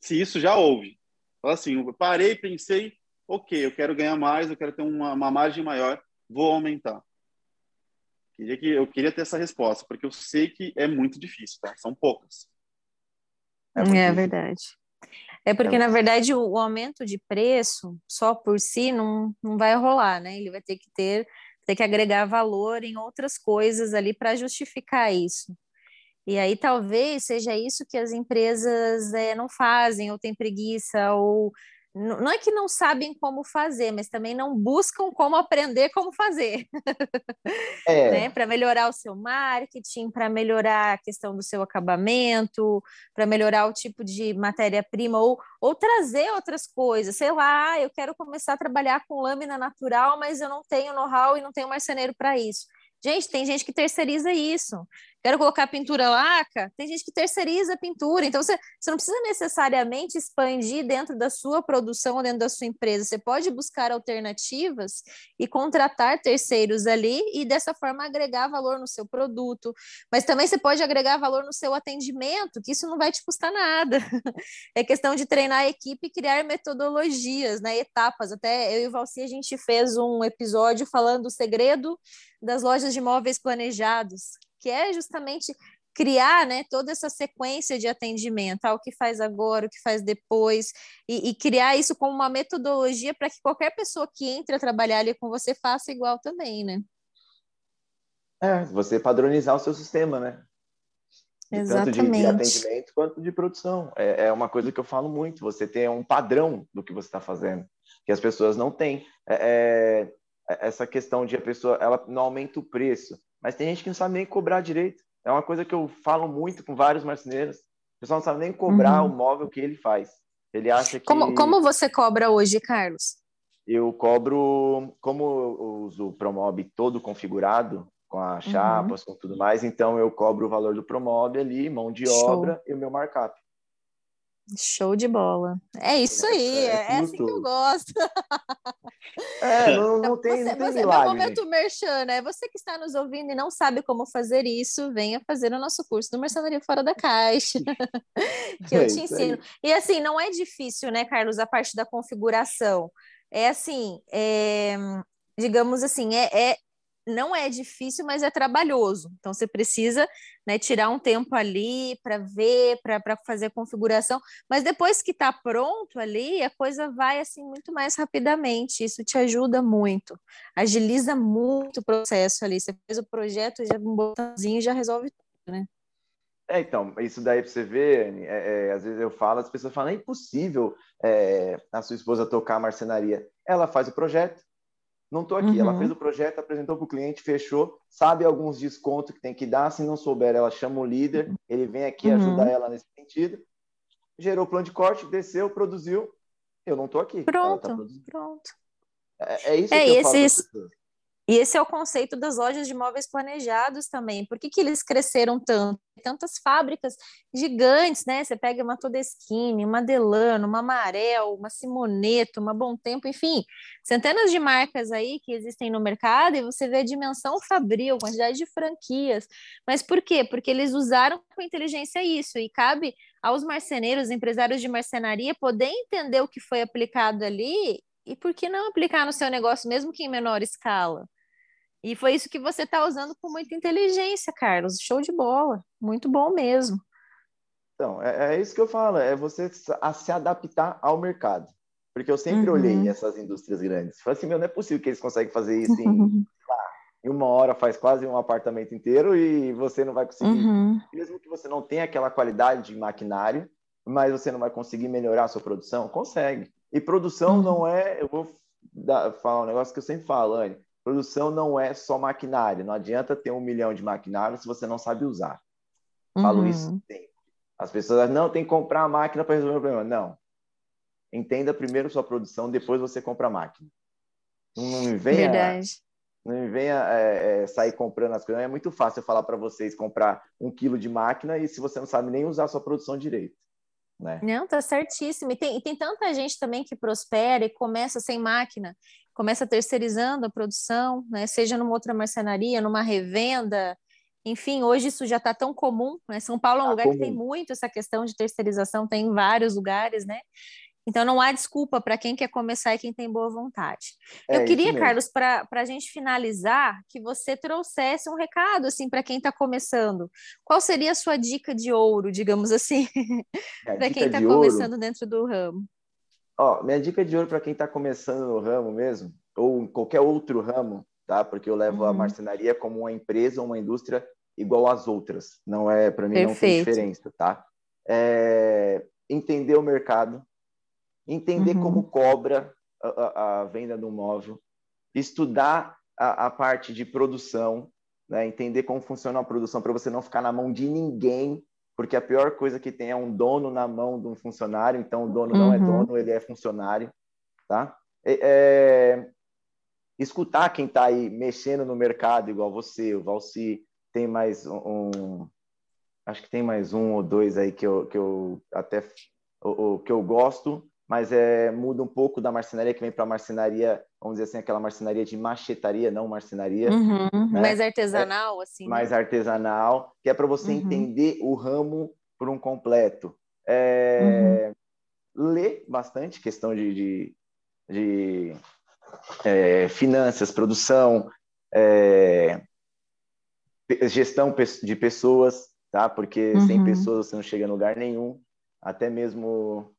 Se isso já houve. Fala assim, eu parei, pensei, ok, eu quero ganhar mais, eu quero ter uma, uma margem maior vou aumentar? Queria que, eu queria ter essa resposta, porque eu sei que é muito difícil, tá? São poucas. É, é verdade. É porque, é. na verdade, o, o, aumento de preço só por si não, não vai rolar, né? Ele vai ter que ter, ter que agregar valor em outras coisas ali para justificar isso. E aí talvez seja isso que as empresas é, não fazem, ou têm preguiça, ou não é que não sabem como fazer, mas também não buscam como aprender como fazer. É. né? Para melhorar o seu marketing, para melhorar a questão do seu acabamento, para melhorar o tipo de matéria-prima, ou, ou trazer outras coisas. Sei lá, ah, eu quero começar a trabalhar com lâmina natural, mas eu não tenho know-how e não tenho marceneiro para isso. Gente, tem gente que terceiriza isso quero colocar pintura laca, tem gente que terceiriza a pintura. Então, você, você não precisa necessariamente expandir dentro da sua produção ou dentro da sua empresa. Você pode buscar alternativas e contratar terceiros ali e dessa forma agregar valor no seu produto. Mas também você pode agregar valor no seu atendimento, que isso não vai te custar nada. É questão de treinar a equipe e criar metodologias, né, etapas. Até eu e o Valci, a gente fez um episódio falando do segredo das lojas de móveis planejados, que é justamente criar né, toda essa sequência de atendimento, ah, o que faz agora, o que faz depois, e, e criar isso como uma metodologia para que qualquer pessoa que entre a trabalhar ali com você faça igual também, né? É, você padronizar o seu sistema, né? Exatamente. Tanto de, de, atendimento quanto de produção. É, é, uma coisa que eu falo muito. Você tem um padrão do que você está fazendo, que as pessoas não têm. É, é, essa questão de a pessoa ela não aumenta o preço, mas tem gente que não sabe nem cobrar direito. É uma coisa que eu falo muito com vários marceneiros. O pessoal não sabe nem cobrar uhum. o móvel que ele faz. Ele acha que. Como, como você cobra hoje, Carlos? Eu cobro, como eu uso o Promob todo configurado, com as chapas, uhum. com tudo mais, então eu cobro o valor do Promob ali, mão de Show. obra e o meu markup. Show de bola. É isso aí, é, é assim que eu gosto. É, não, não tem, você, não tem você, milagre. No momento merchan, né? Você que está nos ouvindo e não sabe como fazer isso, venha fazer o nosso curso do Mercenaria Fora da Caixa, que eu é te ensino. Aí. E assim, não é difícil, né, Carlos, a parte da configuração. É assim, é, digamos assim, é, é não é difícil, mas é trabalhoso. Então você precisa né, tirar um tempo ali para ver, para fazer a configuração. Mas depois que está pronto ali, a coisa vai assim muito mais rapidamente. Isso te ajuda muito, agiliza muito o processo ali. Você fez o projeto, já um botãozinho já resolve tudo, né? É, então, isso daí para você ver, é, é, às vezes eu falo, as pessoas falam, é impossível é, a sua esposa tocar a marcenaria. Ela faz o projeto, não estou aqui. Uhum. Ela fez o projeto, apresentou para o cliente, fechou, sabe alguns descontos que tem que dar. Se não souber, ela chama o líder, ele vem aqui uhum. ajudar ela nesse sentido. Gerou o plano de corte, desceu, produziu. Eu não estou aqui. Tá pronto, tá pronto. É, é isso é, que eu esse, falo. E esse é o conceito das lojas de móveis planejados também. Por que, que eles cresceram tanto? Tantas fábricas gigantes, né? Você pega uma Todeskine, uma Delano, uma Amarel, uma Simoneto, uma Bom Tempo, enfim, centenas de marcas aí que existem no mercado e você vê a dimensão fabril, quantidade de franquias. Mas por quê? Porque eles usaram com inteligência isso e cabe aos marceneiros, empresários de marcenaria, poder entender o que foi aplicado ali e por que não aplicar no seu negócio, mesmo que em menor escala? E foi isso que você está usando com muita inteligência, Carlos. Show de bola. Muito bom mesmo. Então, é, é isso que eu falo, é você a se adaptar ao mercado. Porque eu sempre uhum. olhei essas indústrias grandes. Falei assim, meu, não é possível que eles conseguem fazer isso em, em uma hora, faz quase um apartamento inteiro e você não vai conseguir. Uhum. Mesmo que você não tenha aquela qualidade de maquinário, mas você não vai conseguir melhorar a sua produção, consegue. E produção uhum. não é, eu vou dar, falar um negócio que eu sempre falo, Anne, Produção não é só maquinário. Não adianta ter um milhão de maquinário se você não sabe usar. Uhum. Falo isso sempre. As pessoas não tem que comprar a máquina para resolver o problema. Não. Entenda primeiro sua produção, depois você compra a máquina. Não, me venha, Verdade. Não me venha é, é, sair comprando as coisas. É muito fácil eu falar para vocês comprar um quilo de máquina e se você não sabe nem usar a sua produção direito. Né? Não, tá certíssimo. E tem, e tem tanta gente também que prospera e começa sem máquina começa terceirizando a produção, né? seja numa outra marcenaria, numa revenda, enfim, hoje isso já está tão comum, né? São Paulo é um tá lugar comum. que tem muito essa questão de terceirização, tem em vários lugares, né? Então não há desculpa para quem quer começar e quem tem boa vontade. É, Eu queria, Carlos, para a gente finalizar, que você trouxesse um recado assim para quem está começando. Qual seria a sua dica de ouro, digamos assim, para quem está começando dentro do ramo? Ó, minha dica de ouro para quem está começando no ramo mesmo, ou em qualquer outro ramo, tá? Porque eu levo uhum. a marcenaria como uma empresa, uma indústria igual às outras. Não é, para mim, Perfeito. não tem diferença, tá? É, entender o mercado, entender uhum. como cobra a, a, a, venda do móvel, estudar a, a parte de produção, né? entender como funciona a produção para você não ficar na mão de ninguém porque a pior coisa que tem é um dono na mão de um funcionário, então o dono uhum. não é uhum. dono, ele é funcionário, tá? É, é, escutar quem está aí mexendo no mercado, igual você, o Valci, tem mais um, acho que tem mais um ou dois aí que eu, que eu até o que eu gosto, mas é, muda um pouco da marcenaria que vem para a marcenaria, vamos dizer assim, aquela marcenaria de machetaria, não marcenaria. Uhum, né? Mais artesanal, é, assim. Né? Mais artesanal, que é para você uhum. entender o ramo por um completo. É, uhum. Ler bastante questão de, de, de é, finanças, produção, é, gestão de pessoas, tá? Porque uhum. sem pessoas você não chega em lugar nenhum. Até mesmo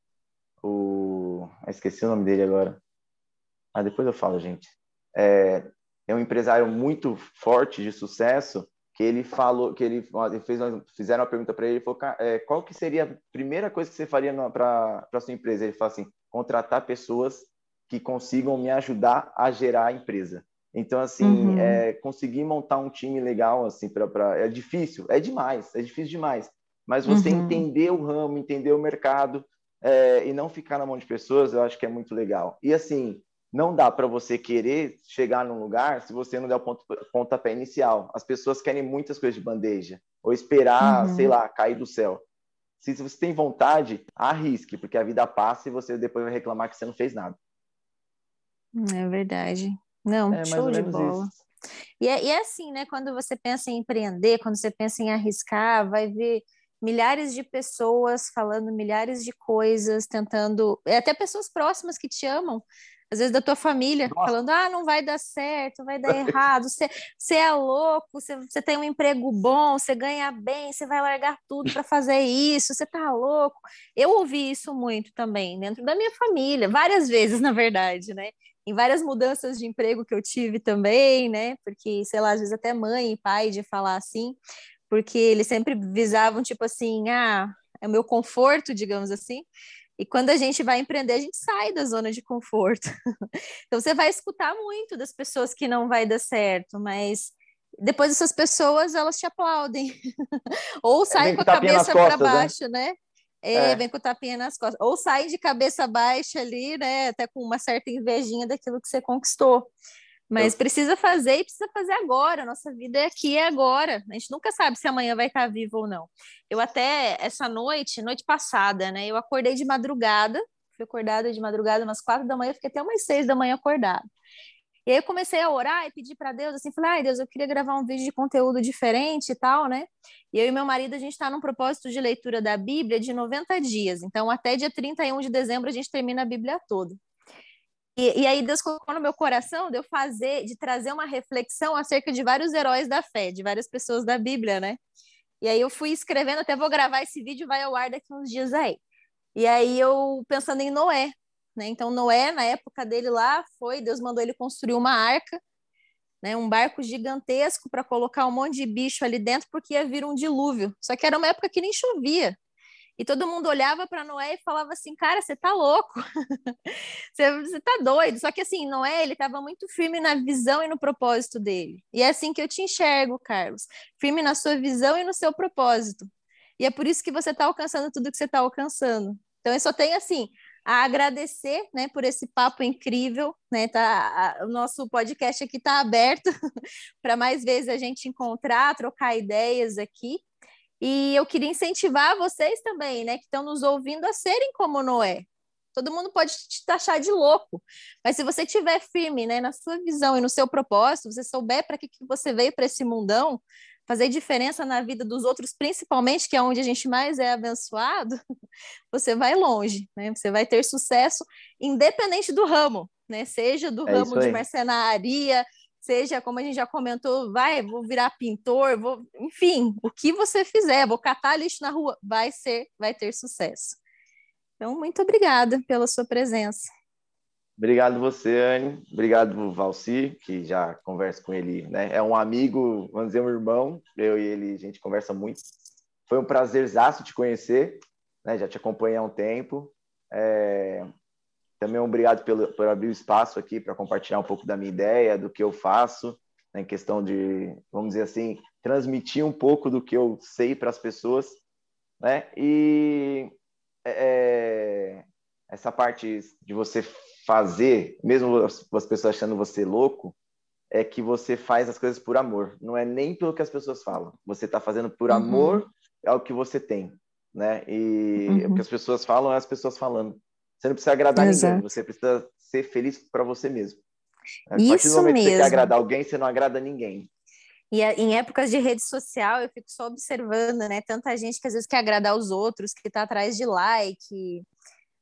o. Esqueci o nome dele agora. Ah, depois eu falo, gente. É, é um empresário muito forte de sucesso que ele falou que ele, fez fizeram uma pergunta para ele, ele falou é, qual que seria a primeira coisa que você faria para para sua empresa ele falou assim contratar pessoas que consigam me ajudar a gerar a empresa então assim uhum. é, conseguir montar um time legal assim para é difícil é demais é difícil demais mas você uhum. entender o ramo entender o mercado é, e não ficar na mão de pessoas eu acho que é muito legal e assim não dá para você querer chegar num lugar se você não der o ponto, pontapé inicial. As pessoas querem muitas coisas de bandeja, ou esperar, uhum. sei lá, cair do céu. Se você tem vontade, arrisque, porque a vida passa e você depois vai reclamar que você não fez nada. É verdade. Não, é, show de bola. E é, e é assim, né? Quando você pensa em empreender, quando você pensa em arriscar, vai ver milhares de pessoas falando milhares de coisas, tentando, é até pessoas próximas que te amam, às vezes da tua família, Nossa. falando: ah, não vai dar certo, vai dar errado, você, é louco, você, você tem um emprego bom, você ganha bem, você vai largar tudo para fazer isso, você tá louco. Eu ouvi isso muito também, dentro da minha família, várias vezes, na verdade, né? Em várias mudanças de emprego que eu tive também, né? Porque, sei lá, às vezes até mãe e pai de falar assim, porque eles sempre visavam, tipo assim, ah, é o meu conforto, digamos assim. E quando a gente vai empreender, a gente sai da zona de conforto. então você vai escutar muito das pessoas que não vai dar certo, mas depois essas pessoas elas te aplaudem. Ou é, saem com a cabeça para né? baixo, né? né? É, é. Vem com o tapinha nas costas. Ou saem de cabeça baixa ali, né? Até com uma certa invejinha daquilo que você conquistou. Mas precisa fazer e precisa fazer agora. Nossa vida é aqui e é agora. A gente nunca sabe se amanhã vai estar vivo ou não. Eu até, essa noite, noite passada, né? Eu acordei de madrugada. Fui acordada de madrugada umas quatro da manhã, fiquei até umas seis da manhã acordada. E aí eu comecei a orar e pedir para Deus, assim, falei, ai Deus, eu queria gravar um vídeo de conteúdo diferente e tal, né? E eu e meu marido, a gente está num propósito de leitura da Bíblia de 90 dias. Então, até dia 31 de dezembro, a gente termina a Bíblia toda. E, e, aí Deus colocou no meu coração de eu fazer, de trazer uma reflexão acerca de vários heróis da fé, de várias pessoas da Bíblia, né? E aí eu fui escrevendo, até vou gravar esse vídeo, vai ao ar daqui uns dias aí. E aí eu pensando em Noé, né? Então Noé, na época dele lá, foi, Deus mandou ele construir uma arca, né? Um barco gigantesco para colocar um monte de bicho ali dentro, porque ia vir um dilúvio. Só que era uma época que nem chovia. E todo mundo olhava para Noé e falava assim: Cara, você tá louco, você, você tá doido. Só que assim, Noé, ele estava muito firme na visão e no propósito dele. E é assim que eu te enxergo, Carlos: firme na sua visão e no seu propósito. E é por isso que você está alcançando tudo que você está alcançando. Então, eu só tenho assim a agradecer, né, por esse papo incrível, né? Tá, a, o nosso podcast aqui está aberto para mais vezes a gente encontrar, trocar ideias aqui. E eu queria incentivar vocês também, né, que estão nos ouvindo a serem como Noé. Todo mundo pode te taxar de louco, mas se você estiver firme, né, na sua visão e no seu propósito, você souber para que, que você veio para esse mundão, fazer diferença na vida dos outros, principalmente, que é onde a gente mais é abençoado, você vai longe, né? Você vai ter sucesso independente do ramo, né? Seja do é ramo de marcenaria, seja como a gente já comentou, vai, vou virar pintor, vou, enfim, o que você fizer, vou catar lixo na rua, vai ser, vai ter sucesso. Então, muito obrigada pela sua presença. Obrigado você, Anne. Obrigado, Valci, que já converso com ele, né? É um amigo, vamos dizer, um irmão. Eu e ele, a gente conversa muito. Foi um prazerzaço te conhecer, né? Já te acompanhei há um tempo. É... Também obrigado pelo, por abrir o espaço aqui para compartilhar um pouco da minha ideia, do que eu faço, né, em questão de, vamos dizer assim, transmitir um pouco do que eu sei para as pessoas, né? E é, é, essa parte de você fazer, mesmo as, as pessoas achando você louco, é que você faz as coisas por amor. Não é nem pelo que as pessoas falam. Você está fazendo por uhum. amor ao que você tem, né? E uhum. o que as pessoas falam é as pessoas falando. Você não precisa agradar Exato. ninguém, você precisa ser feliz para você mesmo. A partir Isso do momento mesmo. que você quer agradar alguém, você não agrada ninguém. E em épocas de rede social, eu fico só observando, né? Tanta gente que às vezes quer agradar os outros, que está atrás de like,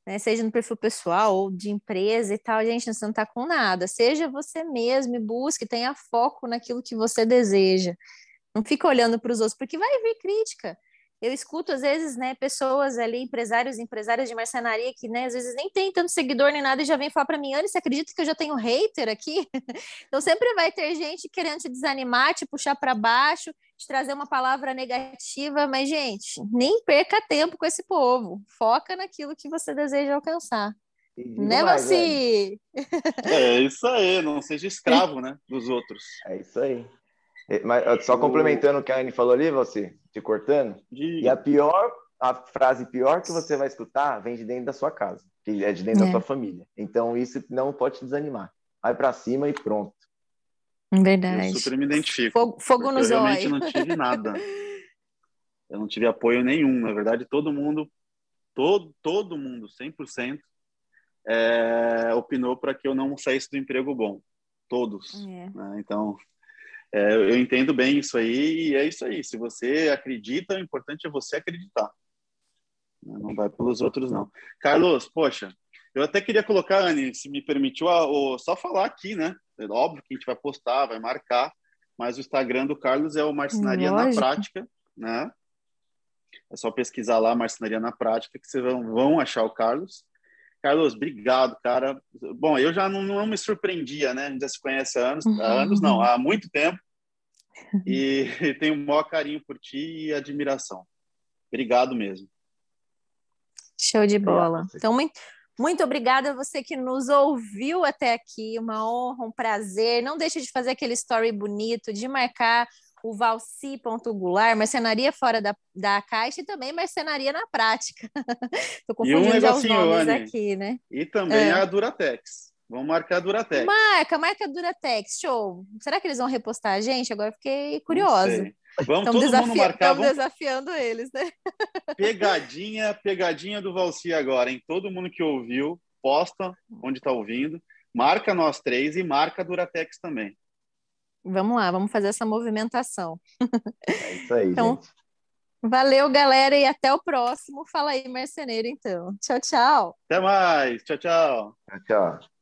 né? seja no perfil pessoal ou de empresa e tal. Gente, você não está com nada. Seja você mesmo e busque, tenha foco naquilo que você deseja. Não fica olhando para os outros, porque vai vir crítica. Eu escuto, às vezes, né, pessoas ali, empresários e empresárias de marcenaria que, né, às vezes nem tem tanto seguidor nem nada e já vem falar para mim, Anne, você acredita que eu já tenho hater aqui? então sempre vai ter gente querendo te desanimar, te puxar para baixo, te trazer uma palavra negativa, mas, gente, nem perca tempo com esse povo. Foca naquilo que você deseja alcançar. Né, Valci? É isso aí, não seja escravo, né, dos outros. É isso aí. Mas só complementando o que a Anne falou ali, você, te cortando, Diga. e a pior, a frase pior que você vai escutar vem de dentro da sua casa, que é de dentro é. da sua família. Então isso não pode te desanimar. Vai para cima e pronto. Verdade. Eu super me identifico. Fogo, fogo nos olhos. Eu realmente não tive nada. eu não tive apoio nenhum. Na verdade, todo mundo, todo, todo mundo, 100%, é, opinou para que eu não saísse do emprego bom. Todos. É. Né? Então, é, eu entendo bem isso aí e é isso aí. Se você acredita, o importante é você acreditar. Não vai pelos outros, não. Carlos, poxa, eu até queria colocar, Anne, se me permitiu, a, a, só falar aqui, né? É óbvio que a gente vai postar, vai marcar, mas o Instagram do Carlos é o Marcenaria Lógico. na Prática, né? É só pesquisar lá, Marcenaria na Prática, que vocês vão, vão achar o Carlos. Carlos, obrigado, cara. Bom, eu já não, não me surpreendia, né? A gente já se conhece há anos, há anos não, há muito tempo. E, e tenho o maior carinho por ti e admiração. Obrigado mesmo. Show de bola. Então, muito, muito obrigada a você que nos ouviu até aqui. Uma honra, um prazer. Não deixe de fazer aquele story bonito, de marcar o Valci.gular, marcenaria fora da, da caixa e também marcenaria na prática. Estou confundindo um os nomes Anny, aqui, né? E também é. a Duratex. Vamos marcar a Duratex. Marca, marca a Duratex, show. Será que eles vão repostar a gente? Agora fiquei curiosa. Vamos todo desafi... mundo marcar. Estamos desafiando eles, né? Pegadinha, pegadinha do Valci agora, hein? Todo mundo que ouviu, posta onde está ouvindo, marca nós três e marca a Duratex também. Vamos lá, vamos fazer essa movimentação. É isso aí, então, gente. Valeu, galera, e até o próximo. Fala aí, marceneiro, então. Tchau, tchau. Até mais. Tchau, tchau. Tchau, tchau.